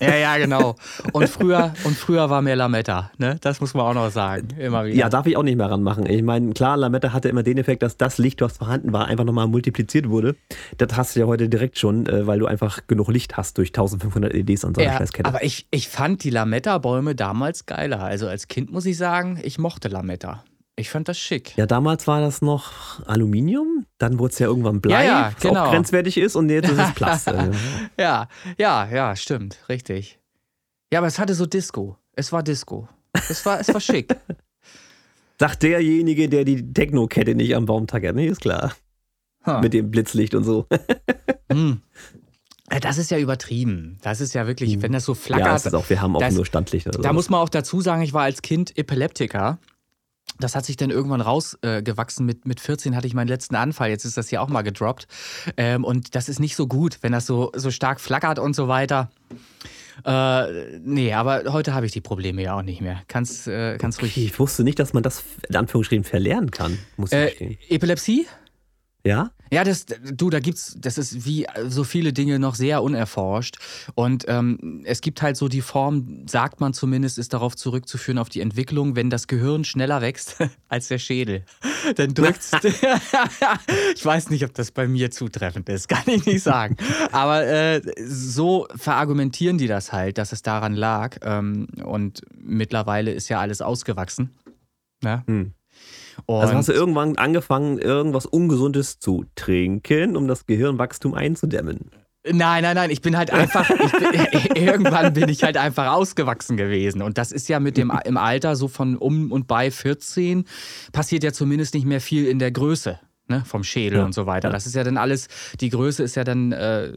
Ja, ja, genau. Und früher, und früher war mehr Lametta, ne? Das muss man auch noch sagen. Immer wieder. Ja, darf ich auch nicht mehr ranmachen. Ich meine, klar, Lametta hatte immer den Effekt, dass das Licht, was vorhanden war, einfach nochmal multipliziert wurde. Das hast du ja heute direkt schon, äh, weil du einfach genug Licht hast durch 1500 LEDs an so einer Ja, Scheißkette. aber ich, ich fand die Lametta-Bäume damals geiler. Also als Kind muss ich sagen, ich mochte Lametta. Ich fand das schick. Ja, damals war das noch Aluminium, dann wurde es ja irgendwann Blei, Ja, ja, was genau. auch grenzwertig ist und jetzt ist es Plast. Äh, Ja, ja, ja, stimmt, richtig. Ja, aber es hatte so Disco. Es war Disco. Es war, es war schick. Sagt derjenige, der die Techno-Kette nicht am Baum tackert. Nee, ist klar. Huh. Mit dem Blitzlicht und so. hm. Das ist ja übertrieben. Das ist ja wirklich, hm. wenn das so flackert. Ja, ist auch, wir haben auch das, nur Standlichter. Da muss man auch dazu sagen, ich war als Kind Epileptiker. Das hat sich dann irgendwann rausgewachsen. Äh, mit, mit 14 hatte ich meinen letzten Anfall. Jetzt ist das hier auch mal gedroppt. Ähm, und das ist nicht so gut, wenn das so, so stark flackert und so weiter. Äh, nee, aber heute habe ich die Probleme ja auch nicht mehr. Kannst, äh, kannst okay, ruhig. Ich wusste nicht, dass man das in Anführungsstrichen verlernen kann, muss ich äh, Epilepsie? Ja? Ja, das, du, da gibt's, das ist wie so viele Dinge noch sehr unerforscht. Und ähm, es gibt halt so die Form, sagt man zumindest, ist darauf zurückzuführen, auf die Entwicklung, wenn das Gehirn schneller wächst als der Schädel. Dann drückt's. ich weiß nicht, ob das bei mir zutreffend ist, kann ich nicht sagen. Aber äh, so verargumentieren die das halt, dass es daran lag. Ähm, und mittlerweile ist ja alles ausgewachsen. Ja? Ne? Hm. Und also hast du irgendwann angefangen, irgendwas Ungesundes zu trinken, um das Gehirnwachstum einzudämmen? Nein, nein, nein, ich bin halt einfach, bin, irgendwann bin ich halt einfach ausgewachsen gewesen. Und das ist ja mit dem im Alter so von um und bei 14 passiert ja zumindest nicht mehr viel in der Größe. Ne, vom Schädel ja, und so weiter. Das ist ja dann alles, die Größe ist ja dann äh,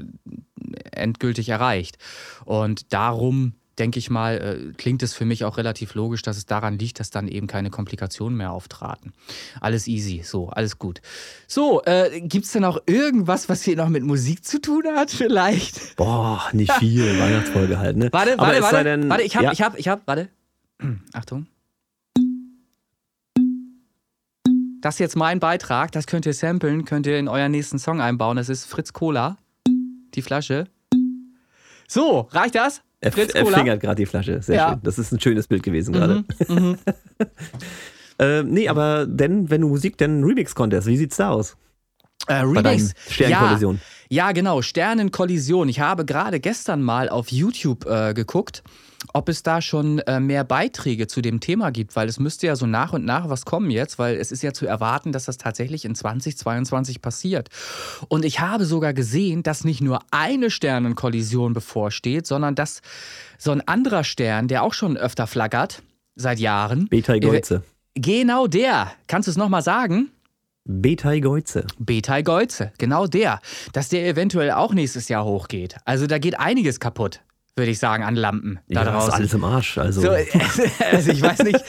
endgültig erreicht. Und darum denke ich mal, äh, klingt es für mich auch relativ logisch, dass es daran liegt, dass dann eben keine Komplikationen mehr auftraten. Alles easy, so, alles gut. So, äh, gibt es denn auch irgendwas, was hier noch mit Musik zu tun hat, vielleicht? Boah, nicht viel, Weihnachtsfolge halt, ne? Warte, warte, warte, denn, warte, ich hab, ja. ich hab, ich hab, warte. Achtung. Das ist jetzt mein Beitrag, das könnt ihr samplen, könnt ihr in euren nächsten Song einbauen. Das ist Fritz Cola, die Flasche. So, reicht das? Er, er fingert gerade die Flasche. Sehr ja. schön. Das ist ein schönes Bild gewesen gerade. Mhm, mhm. äh, nee, aber denn, wenn du Musik, denn Remix-Contest, wie sieht's da aus? Äh, Remix. Sternenkollision. Ja, ja, genau. Sternenkollision. Ich habe gerade gestern mal auf YouTube äh, geguckt ob es da schon äh, mehr Beiträge zu dem Thema gibt, weil es müsste ja so nach und nach was kommen jetzt, weil es ist ja zu erwarten, dass das tatsächlich in 2022 passiert. Und ich habe sogar gesehen, dass nicht nur eine Sternenkollision bevorsteht, sondern dass so ein anderer Stern, der auch schon öfter flaggert, seit Jahren. Betai Geuze. Genau der. Kannst du es nochmal sagen? Betai Geuze, genau der. Dass der eventuell auch nächstes Jahr hochgeht. Also da geht einiges kaputt würde ich sagen, an Lampen da ja, draußen. Ist alles im Arsch. Also, so, also ich weiß nicht,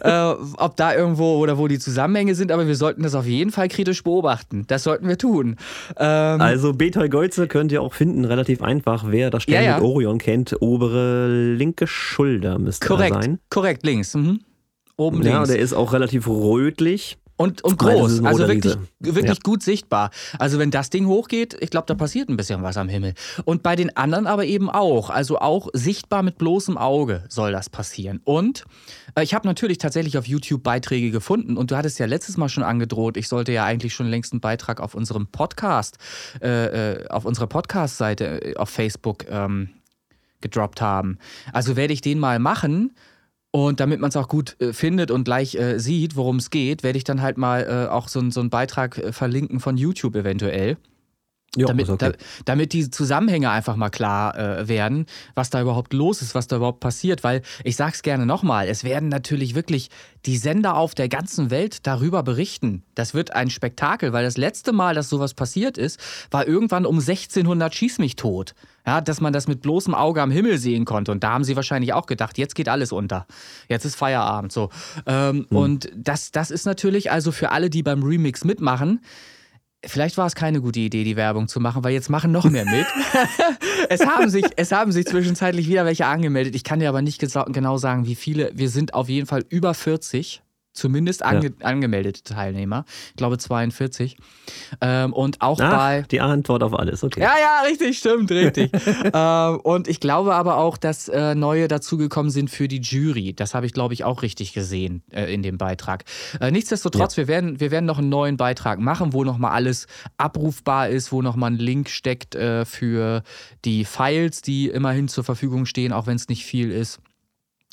äh, ob da irgendwo oder wo die Zusammenhänge sind, aber wir sollten das auf jeden Fall kritisch beobachten. Das sollten wir tun. Ähm, also Beta Golze könnt ihr auch finden, relativ einfach. Wer das Stern ja, ja. mit Orion kennt, obere linke Schulter müsste korrekt, sein. Korrekt, links. Mhm. Oben links. Ja, der ist auch relativ rötlich. Und, und groß, also wirklich, wirklich ja. gut sichtbar. Also wenn das Ding hochgeht, ich glaube, da passiert ein bisschen was am Himmel. Und bei den anderen aber eben auch. Also auch sichtbar mit bloßem Auge soll das passieren. Und äh, ich habe natürlich tatsächlich auf YouTube Beiträge gefunden. Und du hattest ja letztes Mal schon angedroht, ich sollte ja eigentlich schon längst einen Beitrag auf unserem Podcast, äh, äh auf unserer Podcast-Seite äh, auf Facebook ähm, gedroppt haben. Also werde ich den mal machen und damit man es auch gut äh, findet und gleich äh, sieht, worum es geht, werde ich dann halt mal äh, auch so, so einen Beitrag äh, verlinken von YouTube eventuell. Jo, damit, okay. da, damit die Zusammenhänge einfach mal klar äh, werden, was da überhaupt los ist, was da überhaupt passiert. Weil ich sag's gerne nochmal, es werden natürlich wirklich die Sender auf der ganzen Welt darüber berichten. Das wird ein Spektakel, weil das letzte Mal, dass sowas passiert ist, war irgendwann um 1600 Schieß mich tot. Ja, dass man das mit bloßem Auge am Himmel sehen konnte. Und da haben sie wahrscheinlich auch gedacht, jetzt geht alles unter. Jetzt ist Feierabend. So. Ähm, hm. Und das, das ist natürlich also für alle, die beim Remix mitmachen, Vielleicht war es keine gute Idee, die Werbung zu machen, weil jetzt machen noch mehr mit. es, haben sich, es haben sich zwischenzeitlich wieder welche angemeldet. Ich kann dir aber nicht genau sagen, wie viele. Wir sind auf jeden Fall über 40 zumindest ange ja. angemeldete Teilnehmer. Ich glaube 42. Ähm, und auch Ach, bei. Die Antwort auf alles, okay. Ja, ja, richtig, stimmt, richtig. ähm, und ich glaube aber auch, dass äh, neue dazugekommen sind für die Jury. Das habe ich, glaube ich, auch richtig gesehen äh, in dem Beitrag. Äh, nichtsdestotrotz, ja. wir, werden, wir werden noch einen neuen Beitrag machen, wo nochmal alles abrufbar ist, wo nochmal ein Link steckt äh, für die Files, die immerhin zur Verfügung stehen, auch wenn es nicht viel ist.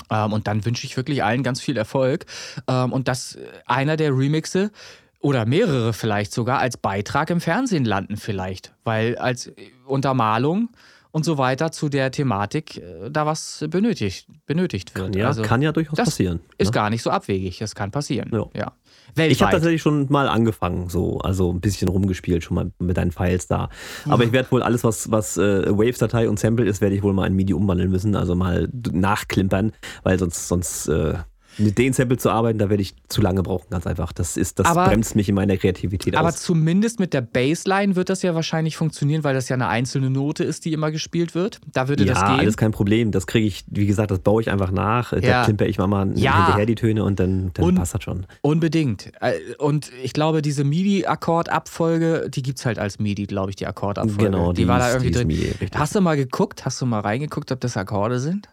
Ähm, und dann wünsche ich wirklich allen ganz viel Erfolg. Ähm, und dass einer der Remixe oder mehrere vielleicht sogar als Beitrag im Fernsehen landen vielleicht. Weil als Untermalung und so weiter zu der Thematik äh, da was benötigt, benötigt wird. Kann ja, also, kann ja durchaus das passieren. Ist ne? gar nicht so abwegig, das kann passieren. Ja. Ja. Ich Weltweit. habe tatsächlich schon mal angefangen, so, also ein bisschen rumgespielt, schon mal mit deinen Files da. Aber ich werde wohl alles, was, was äh, Waves-Datei und Sample ist, werde ich wohl mal in MIDI umwandeln müssen, also mal nachklimpern, weil sonst, sonst äh, mit den Sample zu arbeiten, da werde ich zu lange brauchen, ganz einfach. Das ist, das Aber- bremst mich in meiner Kreativität Aber aus. zumindest mit der Bassline wird das ja wahrscheinlich funktionieren, weil das ja eine einzelne Note ist, die immer gespielt wird. Da würde Ja, das gehen. alles kein Problem. Das kriege ich, wie gesagt, das baue ich einfach nach. Da Ja. klimper ich mal, mal Ja. hinterher die Töne und dann, dann Und- passt das schon. Unbedingt. Äh, Und ich glaube, diese MIDI-Akkordabfolge, die gibt es halt als MIDI, glaube ich, die Akkordabfolge. Genau, die, war da ist- irgendwie die ist drin. MIDI. Hast du mal geguckt? Hast du mal reingeguckt, ob das Akkorde sind?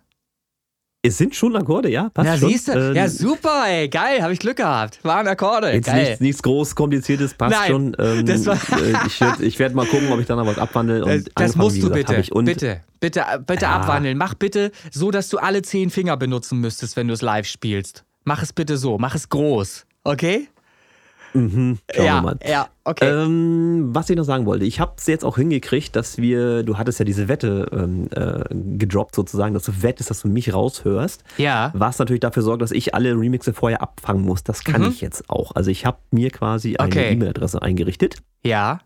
Es sind schon Akkorde, ja, passt Na, schon. siehst du? Ähm, ja, super, ey. Geil, habe ich Glück gehabt. Waren Akkorde. Jetzt Geil. nichts, nichts groß kompliziertes, passt Nein, schon. Ähm, das war- äh, ich werde werd mal gucken, ob ich da noch was abwandle. Und Das, musst du gesagt, bitte. Bitte, bitte, bitte Ja. abwandeln. Mach bitte so, dass du alle zehn Finger benutzen müsstest, wenn du es live spielst. Mach es bitte so. Mach es groß. Okay? Mhm, schauen ja, wir mal. ja, okay. Ähm, was ich noch sagen wollte, ich habe es jetzt auch hingekriegt, dass wir, du hattest ja diese Wette ähm, äh, gedroppt sozusagen, dass du wettest, dass du mich raushörst. ja. Was natürlich dafür sorgt, dass ich alle Remixe vorher abfangen muss. Das kann Mhm. ich jetzt auch. Also ich habe mir quasi eine Okay. E-Mail-Adresse eingerichtet. Ja.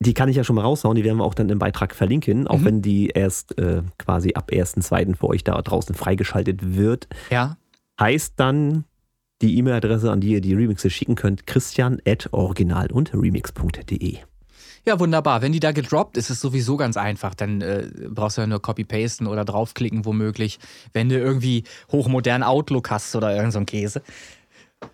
Die kann ich ja schon mal raushauen, die werden wir auch dann im Beitrag verlinken, auch Mhm. wenn die erst äh, quasi ab 1.2. für euch da draußen freigeschaltet wird. Ja. Heißt dann die E-Mail-Adresse, an die ihr die Remixe schicken könnt, christian at original und remix.de. Ja, wunderbar. Wenn die da gedroppt, ist es sowieso ganz einfach. Dann äh, brauchst du ja nur copy-pasten oder draufklicken, womöglich. Wenn du irgendwie hochmodernen Outlook hast oder irgend so ein Käse.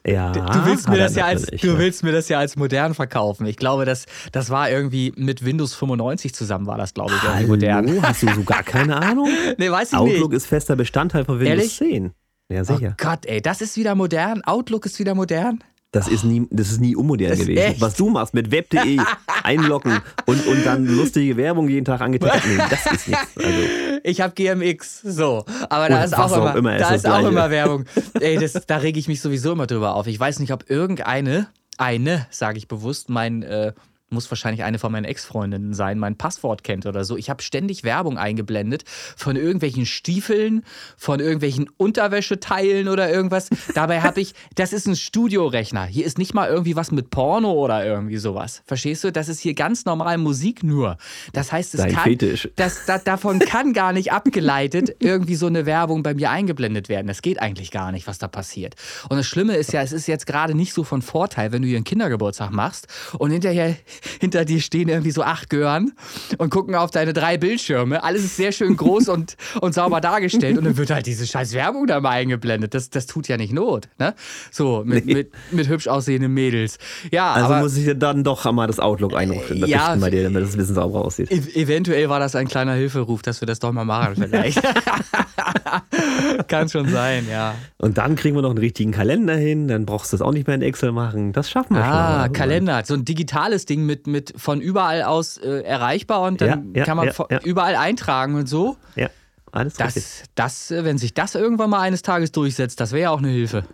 Ja, Du willst, mir das ja als, du ne? willst mir das ja als modern verkaufen. Ich glaube, das, das war irgendwie mit Windows 95 zusammen, war das, glaube ich, Hallo, modern. hast du so gar keine Ahnung? Nee, weiß ich Outlook nicht. ist fester Bestandteil von Windows Ehrlich? 10. Ja, Oh sicher. Gott, ey, das ist wieder modern. Outlook ist wieder modern. Das ist nie, das ist nie unmodern Das gewesen. Was du machst mit web.de einloggen und, und dann lustige Werbung jeden Tag angezeigt. Nee, das ist nichts. Also, Ich habe GMX, so. Aber da Oder ist auch immer, immer, da ist auch immer Werbung. Ey, das, da rege ich mich sowieso immer drüber auf. Ich weiß nicht, ob irgendeine, eine, sage ich bewusst, mein, äh, muss wahrscheinlich eine von meinen Ex-Freundinnen sein, mein Passwort kennt oder so. Ich habe ständig Werbung eingeblendet von irgendwelchen Stiefeln, von irgendwelchen Unterwäscheteilen oder irgendwas. Dabei habe ich, das ist ein Studiorechner. Hier ist nicht mal irgendwie was mit Porno oder irgendwie sowas. Verstehst du? Das ist hier ganz normal Musik nur. Das heißt, es Dein kann, Fetisch. das, da, davon kann gar nicht abgeleitet irgendwie so eine Werbung bei mir eingeblendet werden. Das geht eigentlich gar nicht, was da passiert. Und das Schlimme ist ja, es ist jetzt gerade nicht so von Vorteil, wenn du hier einen Kindergeburtstag machst und hinterher hinter dir stehen irgendwie so acht Gören und gucken auf deine drei Bildschirme. Alles ist sehr schön groß und, und sauber dargestellt und dann wird halt diese scheiß Werbung da mal eingeblendet. Das, das tut ja nicht Not. Ne? So, mit, Nee. mit, mit hübsch aussehenden Mädels. Ja, also aber muss ich dann doch mal das Outlook einrichten ja, bei dir, damit das Wissen sauber aussieht. ev eventuell war das ein kleiner Hilferuf, dass wir das doch mal machen vielleicht. Kann schon sein, ja. Und dann kriegen wir noch einen richtigen Kalender hin, dann brauchst du das auch nicht mehr in Excel machen. Das schaffen wir schon. Ah, Also, Kalender, so ein digitales Ding mit, mit von überall aus äh, erreichbar und dann Ja, ja, kann man ja, überall eintragen und so. Ja, alles richtig. Das, das, äh, wenn sich das irgendwann mal eines Tages durchsetzt, das wäre ja auch eine Hilfe.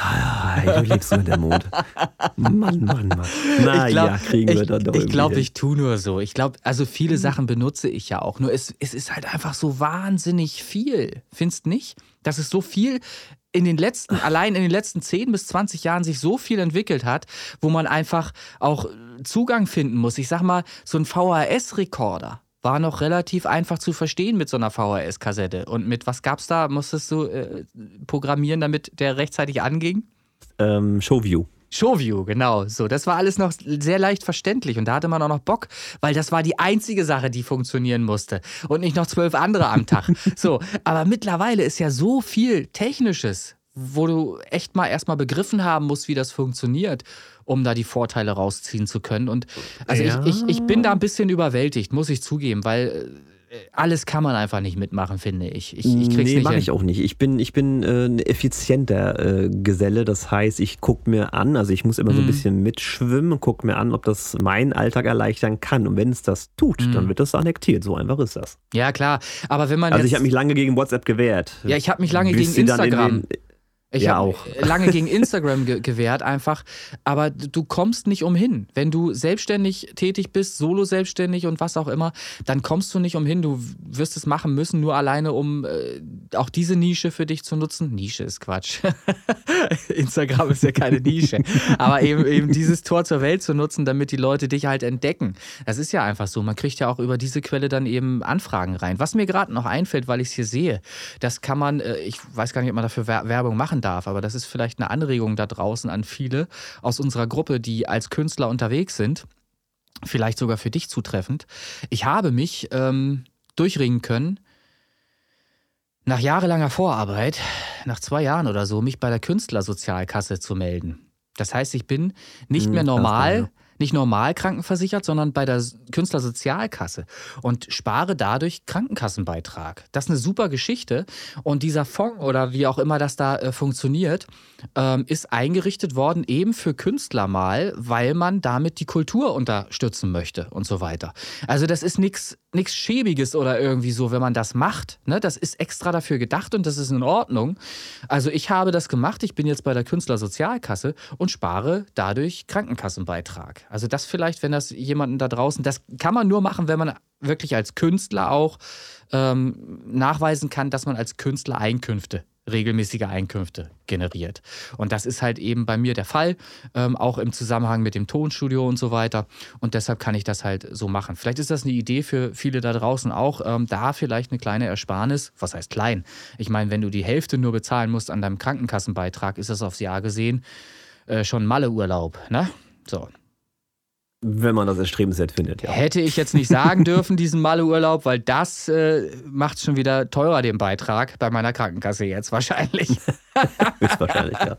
Ah, du lebst mit dem Mond. Mann, Mann, Mann. Na ich glaube, ja, kriegen wir ich, dann doch ich, glaub, hin. ich tue nur so. Ich glaube, also viele Sachen benutze ich ja auch. Nur es, es ist halt einfach so wahnsinnig viel. Findest nicht? Das ist so viel in den letzten, allein in den letzten 10 bis 20 Jahren sich so viel entwickelt hat, wo man einfach auch Zugang finden muss. Ich sag mal, so ein VHS-Rekorder war noch relativ einfach zu verstehen mit so einer VHS-Kassette. Und mit was gab's da? Musstest du äh, programmieren, damit der rechtzeitig anging? Ähm, Showview. Showview, genau. So, das war alles noch sehr leicht verständlich und da hatte man auch noch Bock, weil das war die einzige Sache, die funktionieren musste und nicht noch zwölf andere am Tag. So, aber mittlerweile ist ja so viel Technisches, wo du echt mal erstmal begriffen haben musst, wie das funktioniert, um da die Vorteile rausziehen zu können. Und also Ja. ich, ich, ich bin da ein bisschen überwältigt, muss ich zugeben, weil äh, alles kann man einfach nicht mitmachen, finde ich. Ich, ich krieg's nee, nicht mache ich auch nicht. Ich bin, ich bin äh, ein effizienter äh, Geselle. Das heißt, ich gucke mir an, also ich muss immer so ein Mhm. bisschen mitschwimmen und gucke mir an, ob das meinen Alltag erleichtern kann. Und wenn es das tut, Mhm. dann wird das annektiert. So einfach ist das. Ja, klar. Aber wenn man Also ich habe mich lange gegen WhatsApp gewehrt. Ja, ich habe mich lange Bis gegen dann in Instagram. den- Ich Ja, habe auch. lange gegen Instagram ge gewehrt, einfach. Aber du kommst nicht umhin. Wenn du selbstständig tätig bist, solo selbstständig und was auch immer, dann kommst du nicht umhin. Du wirst es machen müssen, nur alleine, um äh, auch diese Nische für dich zu nutzen. Nische ist Quatsch. Instagram ist ja keine Nische. Aber eben, eben dieses Tor zur Welt zu nutzen, damit die Leute dich halt entdecken. Das ist ja einfach so. Man kriegt ja auch über diese Quelle dann eben Anfragen rein. Was mir gerade noch einfällt, weil ich es hier sehe, das kann man, äh, ich weiß gar nicht, ob man dafür Wer- Werbung machen darf, aber das ist vielleicht eine Anregung da draußen an viele aus unserer Gruppe, die als Künstler unterwegs sind. Vielleicht sogar für dich zutreffend. Ich habe mich ähm, durchringen können, nach jahrelanger Vorarbeit, nach zwei Jahren oder so, mich bei der Künstlersozialkasse zu melden. Das heißt, ich bin nicht Hm, mehr normal, ja. Nicht normal krankenversichert, sondern bei der Künstlersozialkasse und spare dadurch Krankenkassenbeitrag. Das ist eine super Geschichte. Und dieser Fonds oder wie auch immer das da äh, funktioniert, ähm, ist eingerichtet worden eben für Künstler mal, weil man damit die Kultur unterstützen möchte und so weiter. Also das ist nichts nichts Schäbiges oder irgendwie so, wenn man das macht. Ne? Das ist extra dafür gedacht und das ist in Ordnung. Also ich habe das gemacht. Ich bin jetzt bei der Künstlersozialkasse und spare dadurch Krankenkassenbeitrag. Also das vielleicht, wenn das jemanden da draußen, das kann man nur machen, wenn man wirklich als Künstler auch ähm, nachweisen kann, dass man als Künstler Einkünfte regelmäßige Einkünfte generiert. Und das ist halt eben bei mir der Fall, ähm, auch im Zusammenhang mit dem Tonstudio und so weiter. Und deshalb kann ich das halt so machen. Vielleicht ist das eine Idee für viele da draußen auch, ähm, da vielleicht eine kleine Ersparnis, was heißt klein? Ich meine, wenn du die Hälfte nur bezahlen musst an deinem Krankenkassenbeitrag, ist das aufs Jahr gesehen äh, schon Malle-Urlaub, ne? So. Wenn man das erstrebenswert findet, ja. Hätte ich jetzt nicht sagen dürfen, diesen Malle-Urlaub, weil das äh, macht schon wieder teurer, den Beitrag bei meiner Krankenkasse jetzt wahrscheinlich. Höchstwahrscheinlich, ja.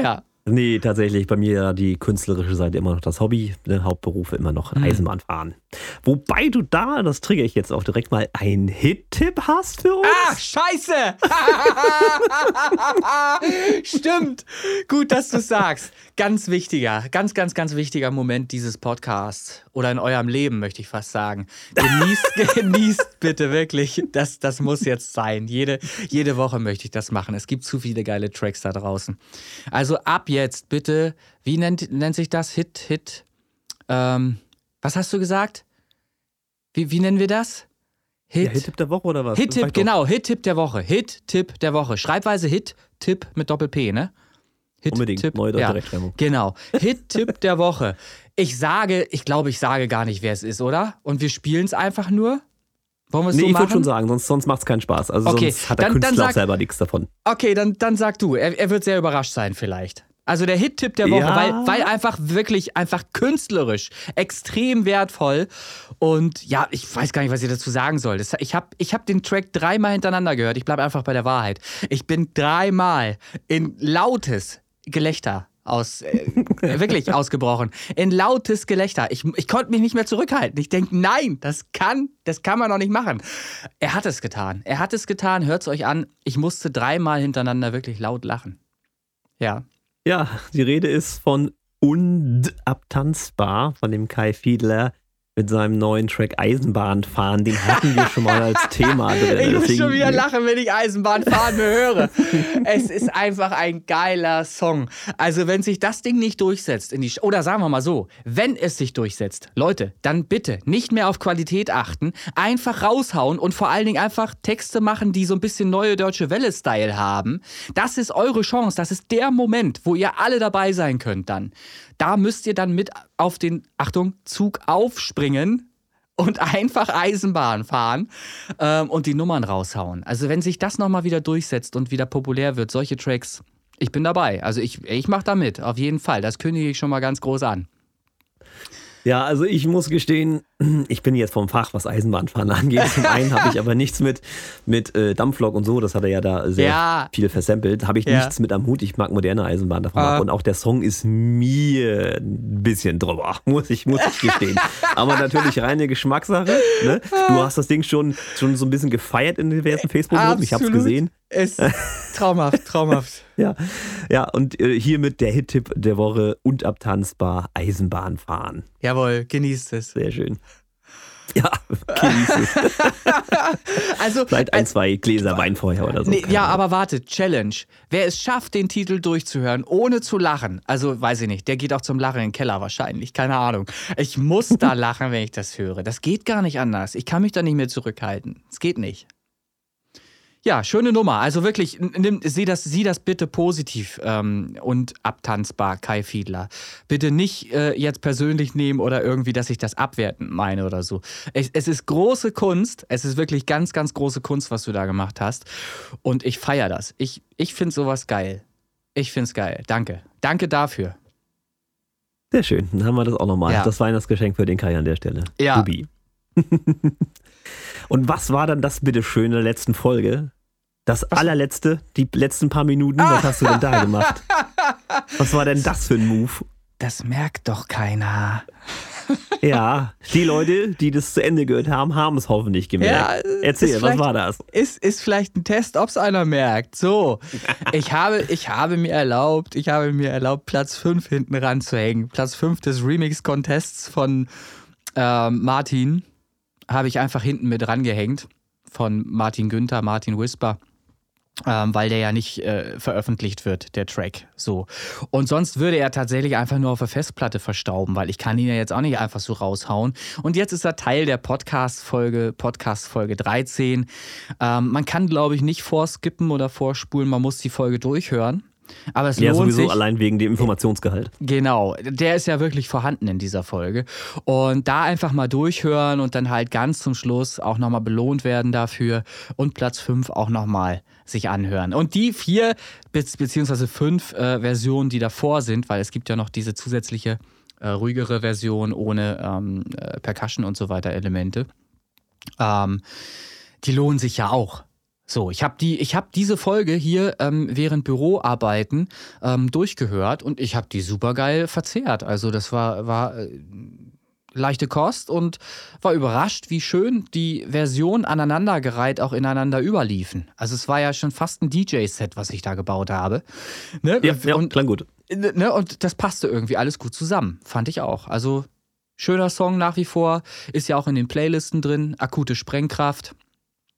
ja. Nee, tatsächlich bei mir ja die künstlerische Seite immer noch das Hobby, ne, Hauptberufe immer noch Hm. Eisenbahnfahren. Wobei du da, das triggere ich jetzt auch direkt mal, einen Hit-Tipp hast für uns. Ach, scheiße! Stimmt. Gut, dass du sagst. Ganz wichtiger, ganz, ganz, ganz wichtiger Moment dieses Podcasts. Oder in eurem Leben, möchte ich fast sagen. Genießt, genießt bitte wirklich. Das, das muss jetzt sein. Jede, jede Woche möchte ich das machen. Es gibt zu viele geile Tracks da draußen. Also ab jetzt bitte, wie nennt, nennt sich das? Hit, Hit. Ähm, was hast du gesagt? Wie, wie nennen wir das? Ja, Hit-Tipp der Woche oder was? Hit-Tipp, genau, Hit-Tipp der Woche. Hit-Tipp der Woche. Schreibweise Hit-Tipp mit Doppel-P, ne? Hit, Unbedingt, Tipp, neue deutsche ja, Rechtschreibung. Genau. Hit-Tipp der Woche. Ich sage, ich glaube, ich sage gar nicht, wer es ist, oder? Und wir spielen es einfach nur? Wollen wir es Nee, so ich würde schon sagen, sonst, sonst macht es keinen Spaß. Also Okay, sonst hat der dann- dann Künstler auch sag- selber nichts davon. Okay, dann, dann sag du. Er, er wird sehr überrascht sein, vielleicht. Also der Hit-Tipp der Woche, Ja. weil, weil einfach wirklich, einfach künstlerisch, extrem wertvoll. Und ja, ich weiß gar nicht, was ich dazu sagen soll. Das, ich habe ich hab den Track dreimal hintereinander gehört. Ich bleibe einfach bei der Wahrheit. Ich bin dreimal in lautes Gelächter aus, äh, wirklich ausgebrochen. In lautes Gelächter. Ich, ich konnte mich nicht mehr zurückhalten. Ich denke, nein, das kann, das kann man doch nicht machen. Er hat es getan. Er hat es getan. Hört es euch an. Ich musste dreimal hintereinander wirklich laut lachen. Ja. Ja, die Rede ist von Undabtanzbar von dem Kai Fiedler mit seinem neuen Track Eisenbahnfahren. Den hatten wir schon mal als Thema drin. Ich muss Deswegen- schon wieder lachen, wenn ich Eisenbahn fahren höre. es ist einfach ein geiler Song. Also, wenn sich das Ding nicht durchsetzt, in die oder sagen wir mal so, wenn es sich durchsetzt, Leute, dann bitte nicht mehr auf Qualität achten, einfach raushauen und vor allen Dingen einfach Texte machen, die so ein bisschen neue deutsche Welle-Style haben. Das ist eure Chance, das ist der Moment, wo ihr alle dabei sein könnt dann. Da müsst ihr dann mit auf den, Achtung, Zug aufspringen und einfach Eisenbahn fahren ähm, und die Nummern raushauen. Also wenn sich das nochmal wieder durchsetzt und wieder populär wird, solche Tracks, ich bin dabei. Also ich, ich mache da mit, auf jeden Fall. Das kündige ich schon mal ganz groß an. Ja, also ich muss gestehen, ich bin jetzt vom Fach, was Eisenbahnfahren angeht. Zum einen habe ich aber nichts mit, mit äh, Dampflok und so, das hat er ja da sehr Ja. viel versampelt. Habe ich Ja. nichts mit am Hut. Ich mag moderne Eisenbahn davon Ah. Und auch der Song ist mir ein bisschen drüber, muss ich, muss ich gestehen. aber natürlich reine Geschmackssache. Ne? Du hast das Ding schon, schon so ein bisschen gefeiert in diversen Facebook-Gruppen. Ich habe es gesehen. Ist traumhaft, traumhaft. Ja, ja und äh, hiermit der Hit-Tipp der Woche und abtanzbar Eisenbahn fahren. Jawohl, genießt es. Sehr schön. Ja, genieß es. Also, Vielleicht ein, zwei Gläser Wein vorher oder so. Nee, ja, aber warte, Challenge. Wer es schafft, den Titel durchzuhören, ohne zu lachen, also weiß ich nicht, der geht auch zum Lachen in den Keller wahrscheinlich, keine Ahnung. Ich muss da lachen, wenn ich das höre. Das geht gar nicht anders. Ich kann mich da nicht mehr zurückhalten. Es geht nicht. Ja, schöne Nummer. Also wirklich, nimm, sieh, das, sieh das bitte positiv ähm, und abtanzbar, Kai Fiedler. Bitte nicht äh, jetzt persönlich nehmen oder irgendwie, dass ich das abwertend meine oder so. Es, es ist große Kunst. Es ist wirklich ganz, ganz große Kunst, was du da gemacht hast. Und ich feiere das. Ich, ich finde sowas geil. Ich finde es geil. Danke. Danke dafür. Sehr schön. Dann haben wir das auch nochmal. Ja. Das Weihnachtsgeschenk für den Kai an der Stelle. Ja. Subi. Und was war dann das bitte schön in der letzten Folge? Das allerletzte, die letzten paar Minuten, was hast du denn da gemacht? Was war denn das für ein Move? Das merkt doch keiner. Ja, die Leute, die das zu Ende gehört haben, haben es hoffentlich gemerkt. Ja, Erzähl, was war das? Ist, ist vielleicht ein Test, ob es einer merkt. So, ich habe, ich habe mir erlaubt, ich habe mir erlaubt, Platz 5 hinten ranzuhängen. Platz 5 des Remix-Contests von ähm, Martin habe ich einfach hinten mit rangehängt. Von Martin Günther, Martin Whisper. Ähm, weil der ja nicht äh, veröffentlicht wird, der Track. So. Und sonst würde er tatsächlich einfach nur auf der Festplatte verstauben, weil ich kann ihn ja jetzt auch nicht einfach so raushauen. Und jetzt ist er Teil der Podcast-Folge, Podcast-Folge 13. Ähm, man kann, glaube ich, nicht vorskippen oder vorspulen, man muss die Folge durchhören. Aber es Ja, lohnt sowieso sich. allein wegen dem Informationsgehalt. Genau, der ist ja wirklich vorhanden in dieser Folge. Und da einfach mal durchhören und dann halt ganz zum Schluss auch nochmal belohnt werden dafür und Platz 5 auch nochmal sich anhören. Und die vier be beziehungsweise fünf äh, Versionen, die davor sind, weil es gibt ja noch diese zusätzliche äh, ruhigere Version ohne ähm, äh, Percussion und so weiter Elemente, ähm, die lohnen sich ja auch. So, ich habe die, ich habe diese Folge hier ähm, während Büroarbeiten ähm, durchgehört und ich habe die super geil verzehrt. Also das war war äh, leichte Kost und war überrascht, wie schön die Versionen aneinandergereiht auch ineinander überliefen. Also es war ja schon fast ein DJ-Set, was ich da gebaut habe. Ne? Ja, ja und, klang gut. ne, und das passte irgendwie alles gut zusammen, fand ich auch. Also schöner Song nach wie vor, ist ja auch in den Playlisten drin, akute Sprengkraft.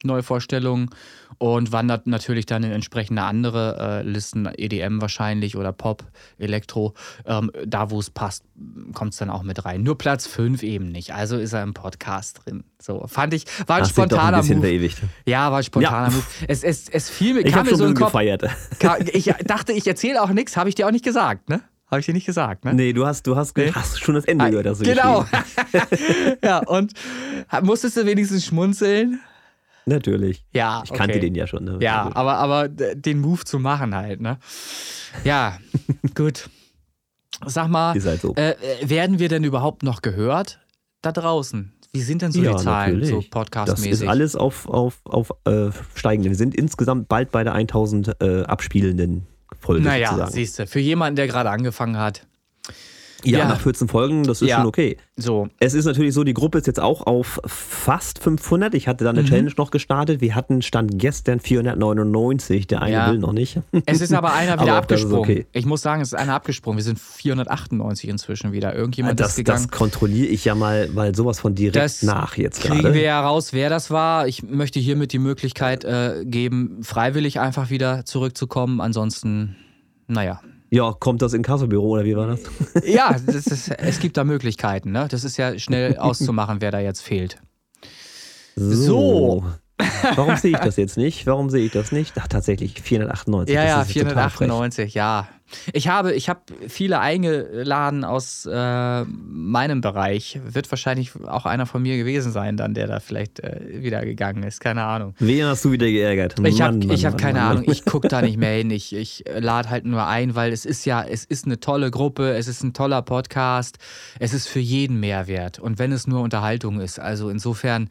Neuvorstellungen und wandert natürlich dann in entsprechende andere äh, Listen, EDM wahrscheinlich oder Pop, Elektro. Ähm, da, wo es passt, kommt es dann auch mit rein. Nur Platz 5 eben nicht. Also ist er im Podcast drin. So, fand ich, war ein ein spontaner bisschen Move. verewigt. Ja, war ein spontaner Ja. Move. Es, es, es fiel mir, Ich kam habe mir so ein Kopf. gefeiert. Ich dachte, ich erzähle auch nichts, habe ich dir auch nicht gesagt, ne? Habe ich dir nicht gesagt, ne? Nee, du hast, du hast, Nee. hast schon das Ende gehört. Hast du genau. ja, und musstest du wenigstens schmunzeln? Natürlich. Ja, Ich kannte okay. den ja schon. Ne? Ja, Gut. aber, aber den Move zu machen halt, ne? Ja, gut. Sag mal, halt so. äh, äh, werden wir denn überhaupt noch gehört da draußen? Wie sind denn so Ja, die Zahlen, natürlich. so Das ist podcastmäßig? alles auf, auf, auf äh, steigenden. Wir sind insgesamt bald bei der 1000 äh, abspielenden Folge naja, siehst du, für jemanden, der gerade angefangen hat. Ja, ja. nach 14 Folgen, das ist Ja. schon okay. So, Es ist natürlich so, die Gruppe ist jetzt auch auf fast 500. Ich hatte da eine Mhm. Challenge noch gestartet. Wir hatten Stand gestern 499. Der eine Ja. will noch nicht. es ist aber einer wieder Aber abgesprungen. okay. Ich muss sagen, es ist einer abgesprungen. Wir sind 498 inzwischen wieder. Irgendjemand Das, ist gegangen. das kontrolliere ich ja mal, mal sowas von direkt Das nach jetzt Kriegen gerade. wir ja raus, wer das war. Ich möchte hiermit die Möglichkeit äh, geben, freiwillig einfach wieder zurückzukommen. Ansonsten, naja. Ja, kommt das Inkassobüro oder wie war das? Ja, das ist, es gibt da Möglichkeiten. Ne? Das ist ja schnell auszumachen, wer da jetzt fehlt. So. Warum sehe ich das jetzt nicht? Warum sehe ich das nicht? Ach, tatsächlich, 498. Ja, ja, ist total frech. 498, ja. Ich habe, ich habe viele eingeladen aus äh, meinem Bereich. Wird wahrscheinlich auch einer von mir gewesen sein, dann, der da vielleicht äh, wieder gegangen ist. Keine Ahnung. Wen hast du wieder geärgert? Ich habe hab keine Mann, Ahnung, ich gucke da nicht mehr hin. Ich, ich lade halt nur ein, weil es ist ja, es ist eine tolle Gruppe, es ist ein toller Podcast, es ist für jeden Mehrwert. Und wenn es nur Unterhaltung ist, also insofern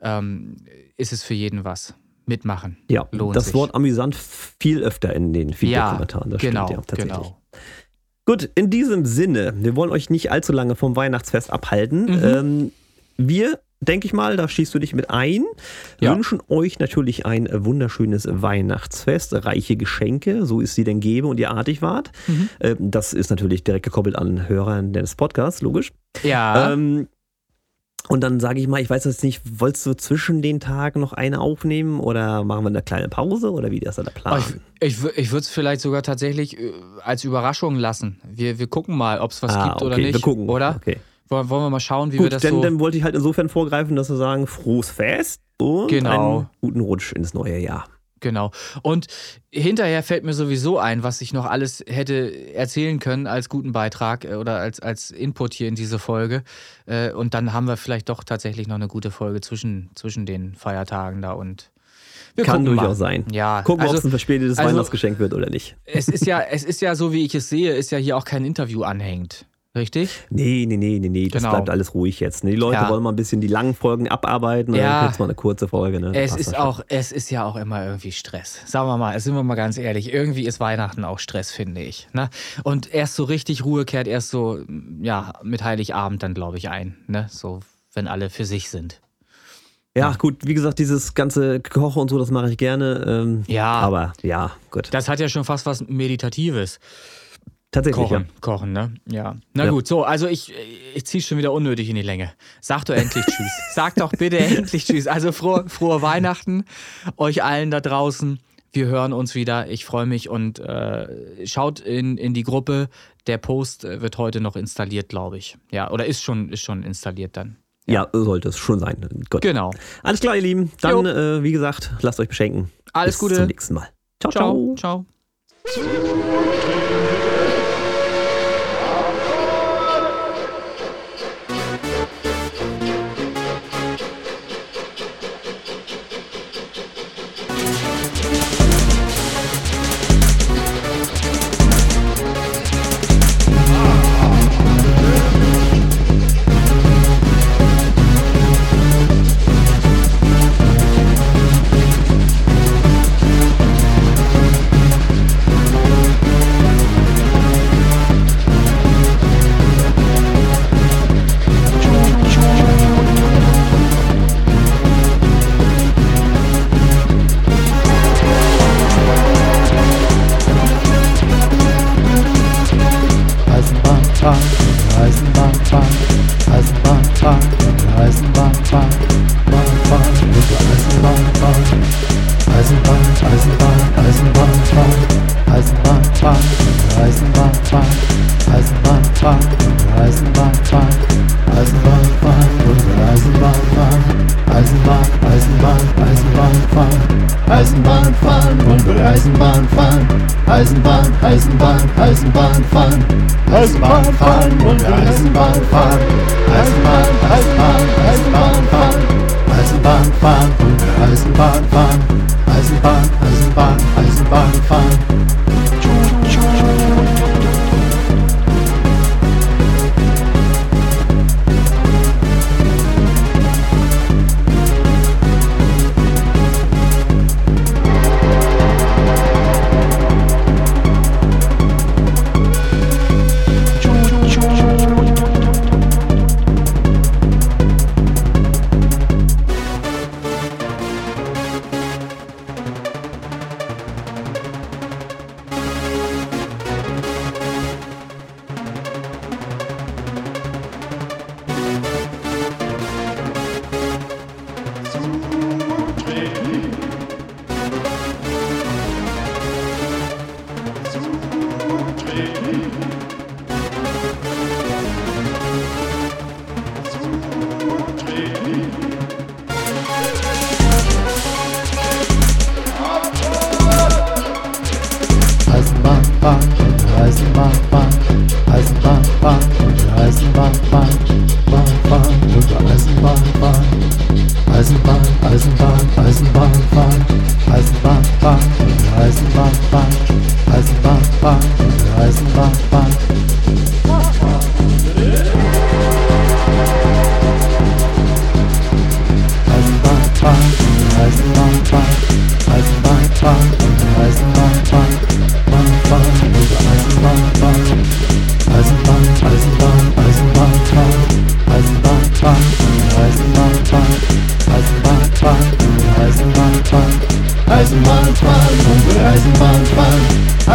ähm, ist es für jeden was. Mitmachen. Ja, lohnt das sich. Wort amüsant viel öfter in den Ja, Feedback-Kommentaren. Das genau, stimmt ja tatsächlich. genau. Gut, in diesem Sinne, wir wollen euch nicht allzu lange vom Weihnachtsfest abhalten. Mhm. Ähm, wir, denke ich mal, da schließt du dich mit ein, Ja. wünschen euch natürlich ein wunderschönes Weihnachtsfest, reiche Geschenke, so ist sie denn gebe und ihr artig wart. Mhm. Ähm, das ist natürlich direkt gekoppelt an Hörer des Podcasts, logisch. Ja, Ähm, Und dann sage ich mal, ich weiß jetzt nicht, wolltest du zwischen den Tagen noch eine aufnehmen oder machen wir eine kleine Pause oder wie ist da der Plan? Oh, ich ich, ich würde es vielleicht sogar tatsächlich äh, als Überraschung lassen. Wir, wir gucken mal, ob es was ah, gibt okay, oder nicht. Wir gucken. Oder? Okay. Wollen wir mal schauen, wie Gut, wir das denn, so... Dann wollte ich halt insofern vorgreifen, dass wir sagen, frohes Fest und Genau. einen guten Rutsch ins neue Jahr. Genau. Und hinterher fällt mir sowieso ein, was ich noch alles hätte erzählen können als guten Beitrag äh, oder als, als Input hier in diese Folge. Äh, Und dann haben wir vielleicht doch tatsächlich noch eine gute Folge zwischen, zwischen den Feiertagen da und wir Kann durchaus mal. sein. Ja, Gucken, ob also es ein verspätetes also- Weihnachtsgeschenk wird oder nicht. es ist ja, es ist ja so, wie ich es sehe, ist ja hier auch kein Interview anhängt. Richtig? Nee, nee, nee, nee, nee. Das Genau. bleibt alles ruhig jetzt. Ne? Die Leute Ja. wollen mal ein bisschen die langen Folgen abarbeiten und Ja. dann jetzt mal eine kurze Folge. Ne? Es ist auch, es ist ja auch immer irgendwie Stress. Sagen wir mal, sind wir mal ganz ehrlich, irgendwie ist Weihnachten auch Stress, finde ich. Ne? Und erst so richtig Ruhe kehrt erst so, ja, mit Heiligabend dann, glaube ich, ein. Ne? So, wenn alle für sich sind. Ja, gut, wie gesagt, dieses ganze Kochen und so, das mache ich gerne. Ähm, Ja. Aber ja, gut. Das hat ja schon fast was Meditatives. Tatsächlich, Kochen, kochen, ne? Ja. Na Ja. gut, so, also ich, ich ziehe schon wieder unnötig in die Länge. Sag doch endlich Tschüss. Sag doch bitte endlich Tschüss. Also frohe, frohe Weihnachten euch allen da draußen. Wir hören uns wieder. Ich freue mich und äh, schaut in, in die Gruppe. Der Post äh, wird heute noch installiert, glaube ich. Ja, oder ist schon, ist schon installiert dann. ja. ja, sollte es schon sein. Gut. Genau. Alles klar, ihr Lieben. Dann, äh, wie gesagt, lasst euch beschenken. Alles Bis Gute. zum nächsten Mal. Ciao, ciao. Ciao. Ciao.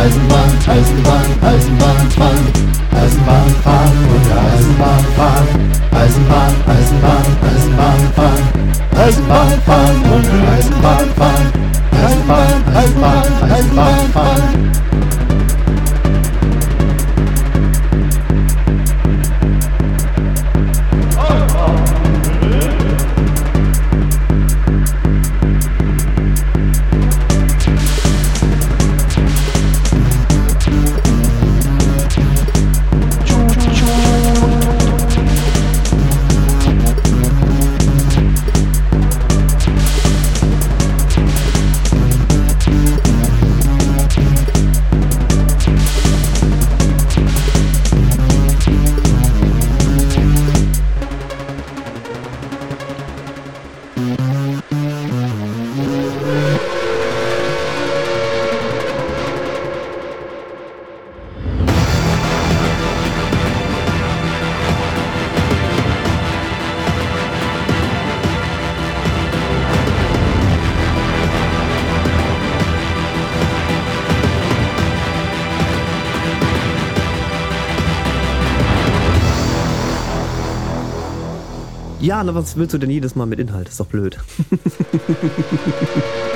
Eisenbahn, Eisenbahn, was willst du denn jedes Mal mit Inhalt? Ist doch blöd.